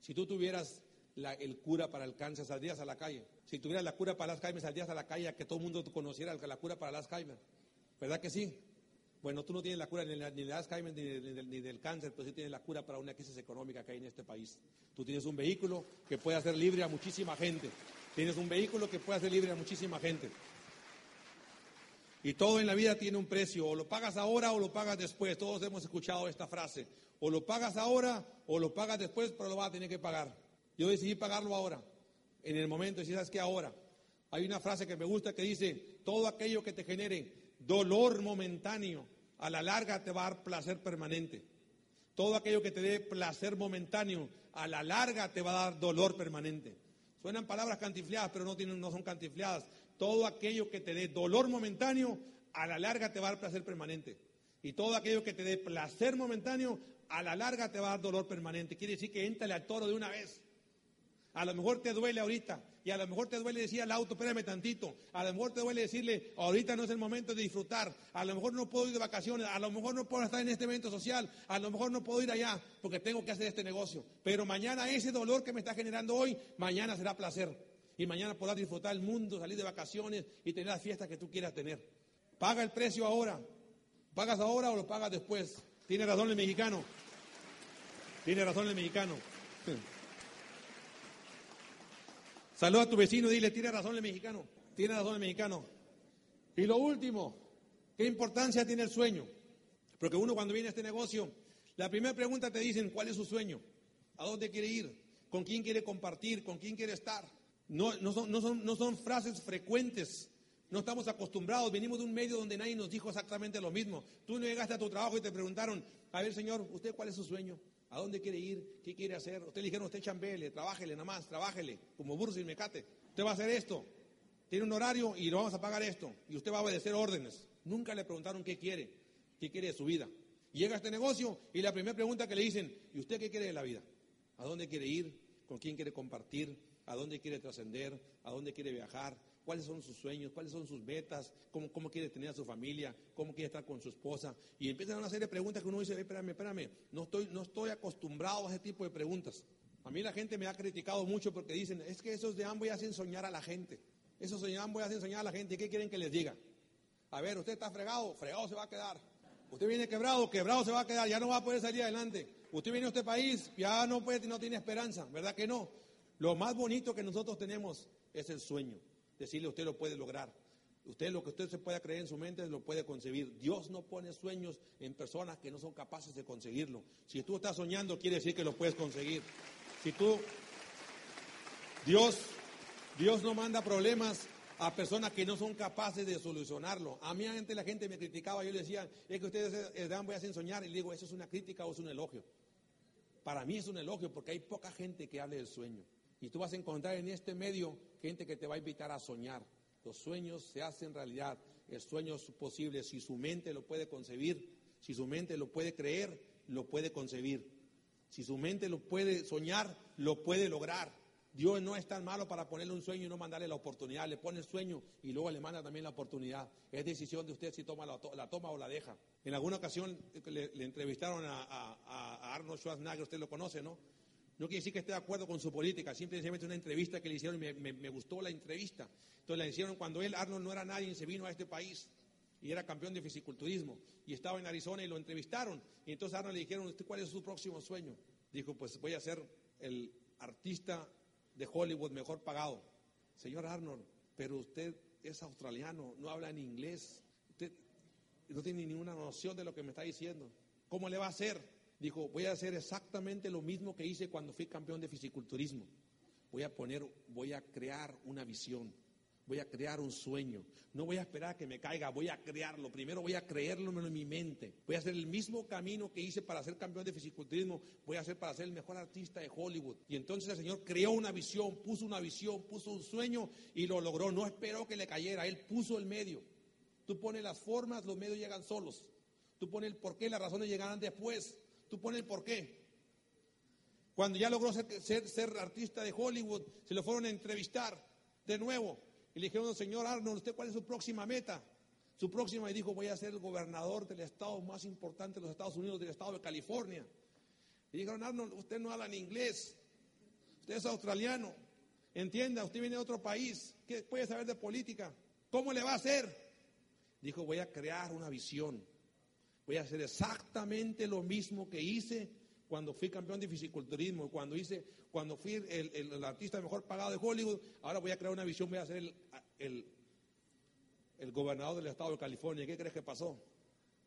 Si tú tuvieras el cura para el cáncer, saldrías a la calle. Si tuvieras la cura para las Alzheimer, saldrías a la calle a que todo el mundo conociera la cura para las Alzheimer. ¿Verdad que sí? Bueno, tú no tienes la cura ni, de las Alzheimer ni, del cáncer, pero sí tienes la cura para una crisis económica que hay en este país. Tú tienes un vehículo que puede hacer libre a muchísima gente. Tienes un vehículo que puede hacer libre a muchísima gente. Y todo en la vida tiene un precio, o lo pagas ahora o lo pagas después. Todos hemos escuchado esta frase. O lo pagas ahora o lo pagas después, pero lo vas a tener que pagar. Yo decidí pagarlo ahora, en el momento, si sabes que ahora. Hay una frase que me gusta que dice, todo aquello que te genere dolor momentáneo, a la larga te va a dar placer permanente. Todo aquello que te dé placer momentáneo, a la larga te va a dar dolor permanente. Suenan palabras cantifleadas, pero no, tienen, no son cantifleadas. Todo aquello que te dé dolor momentáneo, a la larga te va a dar placer permanente. Y todo aquello que te dé placer momentáneo, a la larga te va a dar dolor permanente. Quiere decir que entra al toro de una vez. A lo mejor te duele ahorita. Y a lo mejor te duele decir al auto, espérame tantito. A lo mejor te duele decirle, ahorita no es el momento de disfrutar. A lo mejor no puedo ir de vacaciones. A lo mejor no puedo estar en este evento social. A lo mejor no puedo ir allá porque tengo que hacer este negocio. Pero mañana ese dolor que me está generando hoy, mañana será placer. Y mañana podrás disfrutar el mundo, salir de vacaciones y tener las fiestas que tú quieras tener. Paga el precio ahora. ¿Pagas ahora o lo pagas después? Tiene razón el mexicano. Tiene razón el mexicano. Saluda a tu vecino y dile, tiene razón el mexicano, tiene razón el mexicano. Y lo último, ¿qué importancia tiene el sueño? Porque uno cuando viene a este negocio, la primera pregunta te dicen, ¿cuál es su sueño? ¿A dónde quiere ir? ¿Con quién quiere compartir? ¿Con quién quiere estar? No, no, son, no, son, no son frases frecuentes. No estamos acostumbrados, venimos de un medio donde nadie nos dijo exactamente lo mismo. Tú no llegaste a tu trabajo y te preguntaron, a ver señor, ¿usted cuál es su sueño? ¿A dónde quiere ir? ¿Qué quiere hacer? Usted le dijeron, usted chambele, trabájele nada más, trabájele, como burro sin mecate. Usted va a hacer esto. Tiene un horario y lo vamos a pagar esto. Y usted va a obedecer órdenes. Nunca le preguntaron qué quiere, qué quiere de su vida. Llega a este negocio y la primera pregunta que le dicen, ¿y usted qué quiere de la vida? ¿A dónde quiere ir? ¿Con quién quiere compartir? ¿A dónde quiere trascender? ¿A dónde quiere viajar? Cuáles son sus sueños, cuáles son sus metas, cómo, cómo quiere tener a su familia, cómo quiere estar con su esposa. Y empiezan una serie de preguntas que uno dice, espérame, espérame, no estoy, no estoy acostumbrado a ese tipo de preguntas. A mí la gente me ha criticado mucho porque dicen, es que esos de Amway hacen soñar a la gente. Esos de Amway hacen soñar a la gente. ¿Qué quieren que les diga? A ver, usted está fregado, fregado se va a quedar. Usted viene quebrado, quebrado se va a quedar, ya no va a poder salir adelante. Usted viene a este país, ya no puede, no tiene esperanza, ¿verdad que no? Lo más bonito que nosotros tenemos es el sueño decirle usted lo puede lograr. Usted lo que usted se pueda creer en su mente lo puede concebir. Dios no pone sueños en personas que no son capaces de conseguirlo. Si tú estás soñando, quiere decir que lo puedes conseguir. Si tú, Dios, Dios no manda problemas a personas que no son capaces de solucionarlo. A mí antes la gente me criticaba, yo le decía, es que ustedes dan voy a hacer soñar. Y le digo, ¿eso es una crítica o es un elogio? Para mí es un elogio porque hay poca gente que hable del sueño. Y tú vas a encontrar en este medio gente que te va a invitar a soñar. Los sueños se hacen realidad. El sueño es posible. Si su mente lo puede concebir, si su mente lo puede creer, lo puede concebir. Si su mente lo puede soñar, lo puede lograr. Dios no es tan malo para ponerle un sueño y no mandarle la oportunidad. Le pone el sueño y luego le manda también la oportunidad. Es decisión de usted si toma la, toma o la deja. En alguna ocasión le, entrevistaron a, a Arnold Schwarzenegger, usted lo conoce, ¿no? No quiere decir que esté de acuerdo con su política, simplemente una entrevista que le hicieron y me, gustó la entrevista. Entonces la hicieron cuando él, Arnold, no era nadie se vino a este país y era campeón de fisiculturismo y estaba en Arizona y lo entrevistaron. Y entonces Arnold le dijeron, ¿usted cuál es su próximo sueño? Dijo, pues voy a ser el artista de Hollywood mejor pagado. Señor Arnold, pero usted es australiano, no habla en inglés, usted no tiene ninguna noción de lo que me está diciendo. ¿Cómo le va a hacer? Dijo, voy a hacer exactamente lo mismo que hice cuando fui campeón de fisiculturismo. Voy a poner, voy a crear una visión. Voy a crear un sueño. No voy a esperar a que me caiga, voy a crearlo. Primero voy a creerlo en mi mente. Voy a hacer el mismo camino que hice para ser campeón de fisiculturismo. Voy a hacer para ser el mejor artista de Hollywood. Y entonces el Señor creó una visión, puso una visión, puso un sueño y lo logró. No esperó que le cayera, Él puso el medio. Tú pones las formas, los medios llegan solos. Tú pones el por qué, las razones llegarán después. Tú pones el por qué. Cuando ya logró ser, ser artista de Hollywood, se lo fueron a entrevistar de nuevo. Y le dijeron, señor Arnold, ¿usted cuál es su próxima meta? Su próxima, y dijo, voy a ser el gobernador del estado más importante de los Estados Unidos, del estado de California. Y dijeron, Arnold, usted no habla en inglés, usted es australiano, entienda, usted viene de otro país, ¿qué puede saber de política? ¿Cómo le va a hacer? Dijo, voy a crear una visión, voy a hacer exactamente lo mismo que hice cuando fui campeón de fisiculturismo, cuando hice, cuando fui el, artista mejor pagado de Hollywood, ahora voy a crear una visión, voy a ser el, el, gobernador del estado de California. ¿Qué crees que pasó?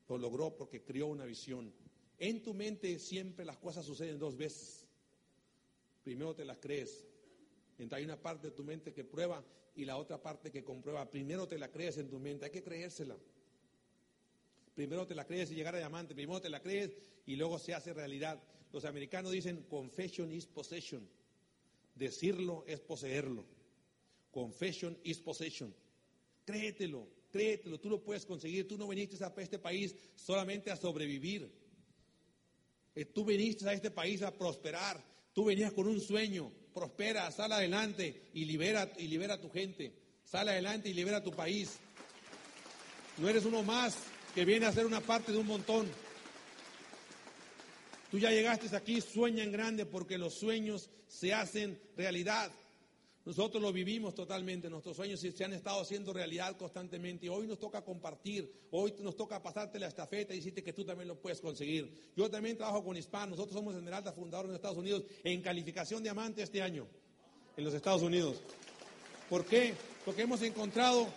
Lo logró porque creó una visión. En tu mente siempre las cosas suceden dos veces. Primero te las crees. Entonces hay una parte de tu mente que prueba y la otra parte que comprueba. Primero te la crees en tu mente, hay que creérsela. Primero te la crees y llegar a diamante, primero te la crees y luego se hace realidad. Los americanos dicen confession is possession. Decirlo es poseerlo. Confession is possession. Créetelo, créetelo, tú lo puedes conseguir. Tú no viniste a este país solamente a sobrevivir. Eh, tú viniste a este país a prosperar. Tú venías con un sueño. Prospera, sal adelante y libera, y libera a tu gente. Sal adelante y libera a tu país. No eres uno más que viene a ser una parte de un montón. Tú ya llegaste aquí, sueña en grande porque los sueños se hacen realidad. Nosotros lo vivimos totalmente, nuestros sueños se han estado haciendo realidad constantemente hoy nos toca compartir, hoy nos toca pasarte la estafeta y decirte que tú también lo puedes conseguir. Yo también trabajo con hispanos, nosotros somos Esmeralda, fundadores de Estados Unidos en calificación diamante este año en los Estados Unidos. ¿Por qué? Porque hemos encontrado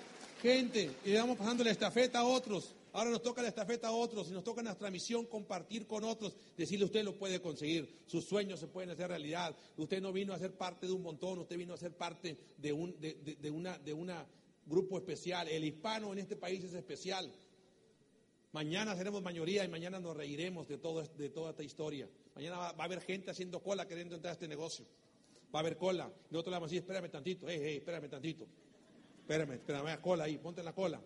gente y vamos pasando la estafeta a otros Ahora nos toca la estafeta a otros y nos toca nuestra misión compartir con otros, decirle usted lo puede conseguir, sus sueños se pueden hacer realidad. Usted no vino a ser parte de un montón, usted vino a ser parte de un de, una, de una grupo especial. El hispano en este país es especial. Mañana seremos mayoría y mañana nos reiremos de, todo, de toda esta historia. Mañana va, a haber gente haciendo cola queriendo entrar a este negocio. Va a haber cola. Nosotros le vamos a decir, espérame tantito, hey, hey, espérame tantito. Espérame, espérame, cola ahí, ponte la cola.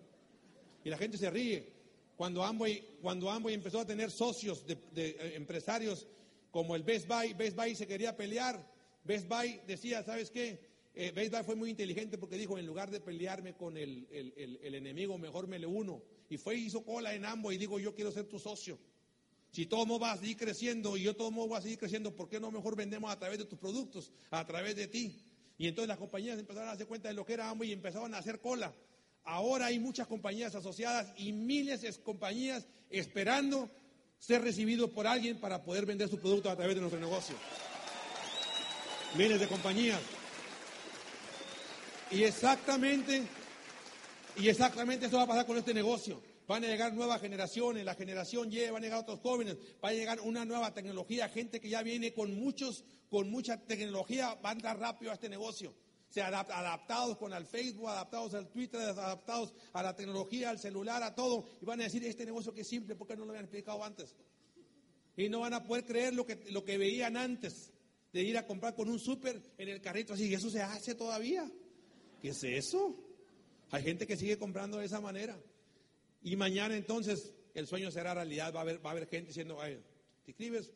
Y la gente se ríe cuando Amway, cuando Amway empezó a tener socios de, eh, empresarios como el Best Buy, Best Buy se quería pelear. Best Buy decía, ¿sabes qué? Eh, Best Buy fue muy inteligente porque dijo, en lugar de pelearme con el, enemigo, mejor me le uno. Y fue hizo cola en Amway y digo, yo quiero ser tu socio. Si todo modo va a seguir creciendo y yo todo modo va a seguir creciendo, ¿por qué no mejor vendemos a través de tus productos, a través de ti? Y entonces las compañías empezaron a darse cuenta de lo que era Amway y empezaron a hacer cola. Ahora hay muchas compañías asociadas y miles de compañías esperando ser recibidos por alguien para poder vender su producto a través de nuestro negocio. Miles de compañías. Y exactamente, y exactamente eso va a pasar con este negocio. Van a llegar nuevas generaciones, la generación Y, van a llegar otros jóvenes, va a llegar una nueva tecnología, gente que ya viene con muchos, con mucha tecnología, va a andar rápido a este negocio se adaptados con el Facebook, adaptados al Twitter, adaptados a la tecnología, al celular, a todo, y van a decir, este negocio que es simple, ¿por qué no lo habían explicado antes? Y no van a poder creer lo que, lo que veían antes, de ir a comprar con un súper en el carrito así, y eso se hace todavía. ¿Qué es eso? Hay gente que sigue comprando de esa manera. Y mañana entonces el sueño será realidad, va a haber, va a haber gente diciendo, ¿te escribes?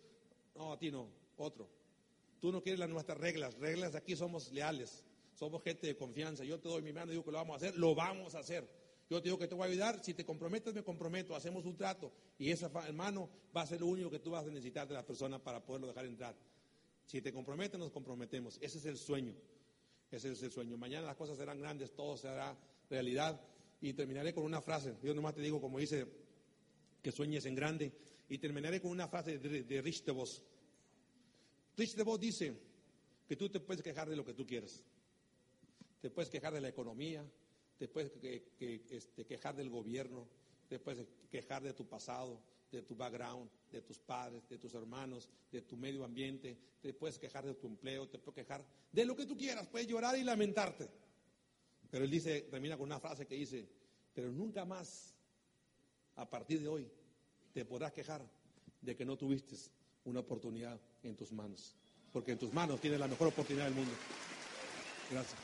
No, a ti no, otro. Tú no quieres las nuestras reglas, reglas aquí somos leales. Somos gente de confianza. Yo te doy mi mano y digo que lo vamos a hacer, lo vamos a hacer. Yo te digo que te voy a ayudar. Si te comprometes, me comprometo. Hacemos un trato. Y esa mano va a ser lo único que tú vas a necesitar de la persona para poderlo dejar entrar. Si te comprometes, nos comprometemos. Ese es el sueño. Ese es el sueño. Mañana las cosas serán grandes, todo será realidad. Y terminaré con una frase. Yo nomás te digo, como dice, que sueñes en grande. Y terminaré con una frase de, de Rich DeVos. Rich DeVos dice que tú te puedes quejar de lo que tú quieras te puedes quejar de la economía, te puedes este, quejar del gobierno, te puedes quejar de tu pasado, de tu background, de tus padres, de tus hermanos, de tu medio ambiente, te puedes quejar de tu empleo, te puedes quejar de lo que tú quieras, puedes llorar y lamentarte. Pero él dice, termina con una frase que dice, pero nunca más, a partir de hoy, te podrás quejar de que no tuviste una oportunidad en tus manos. Porque en tus manos tienes la mejor oportunidad del mundo. Gracias.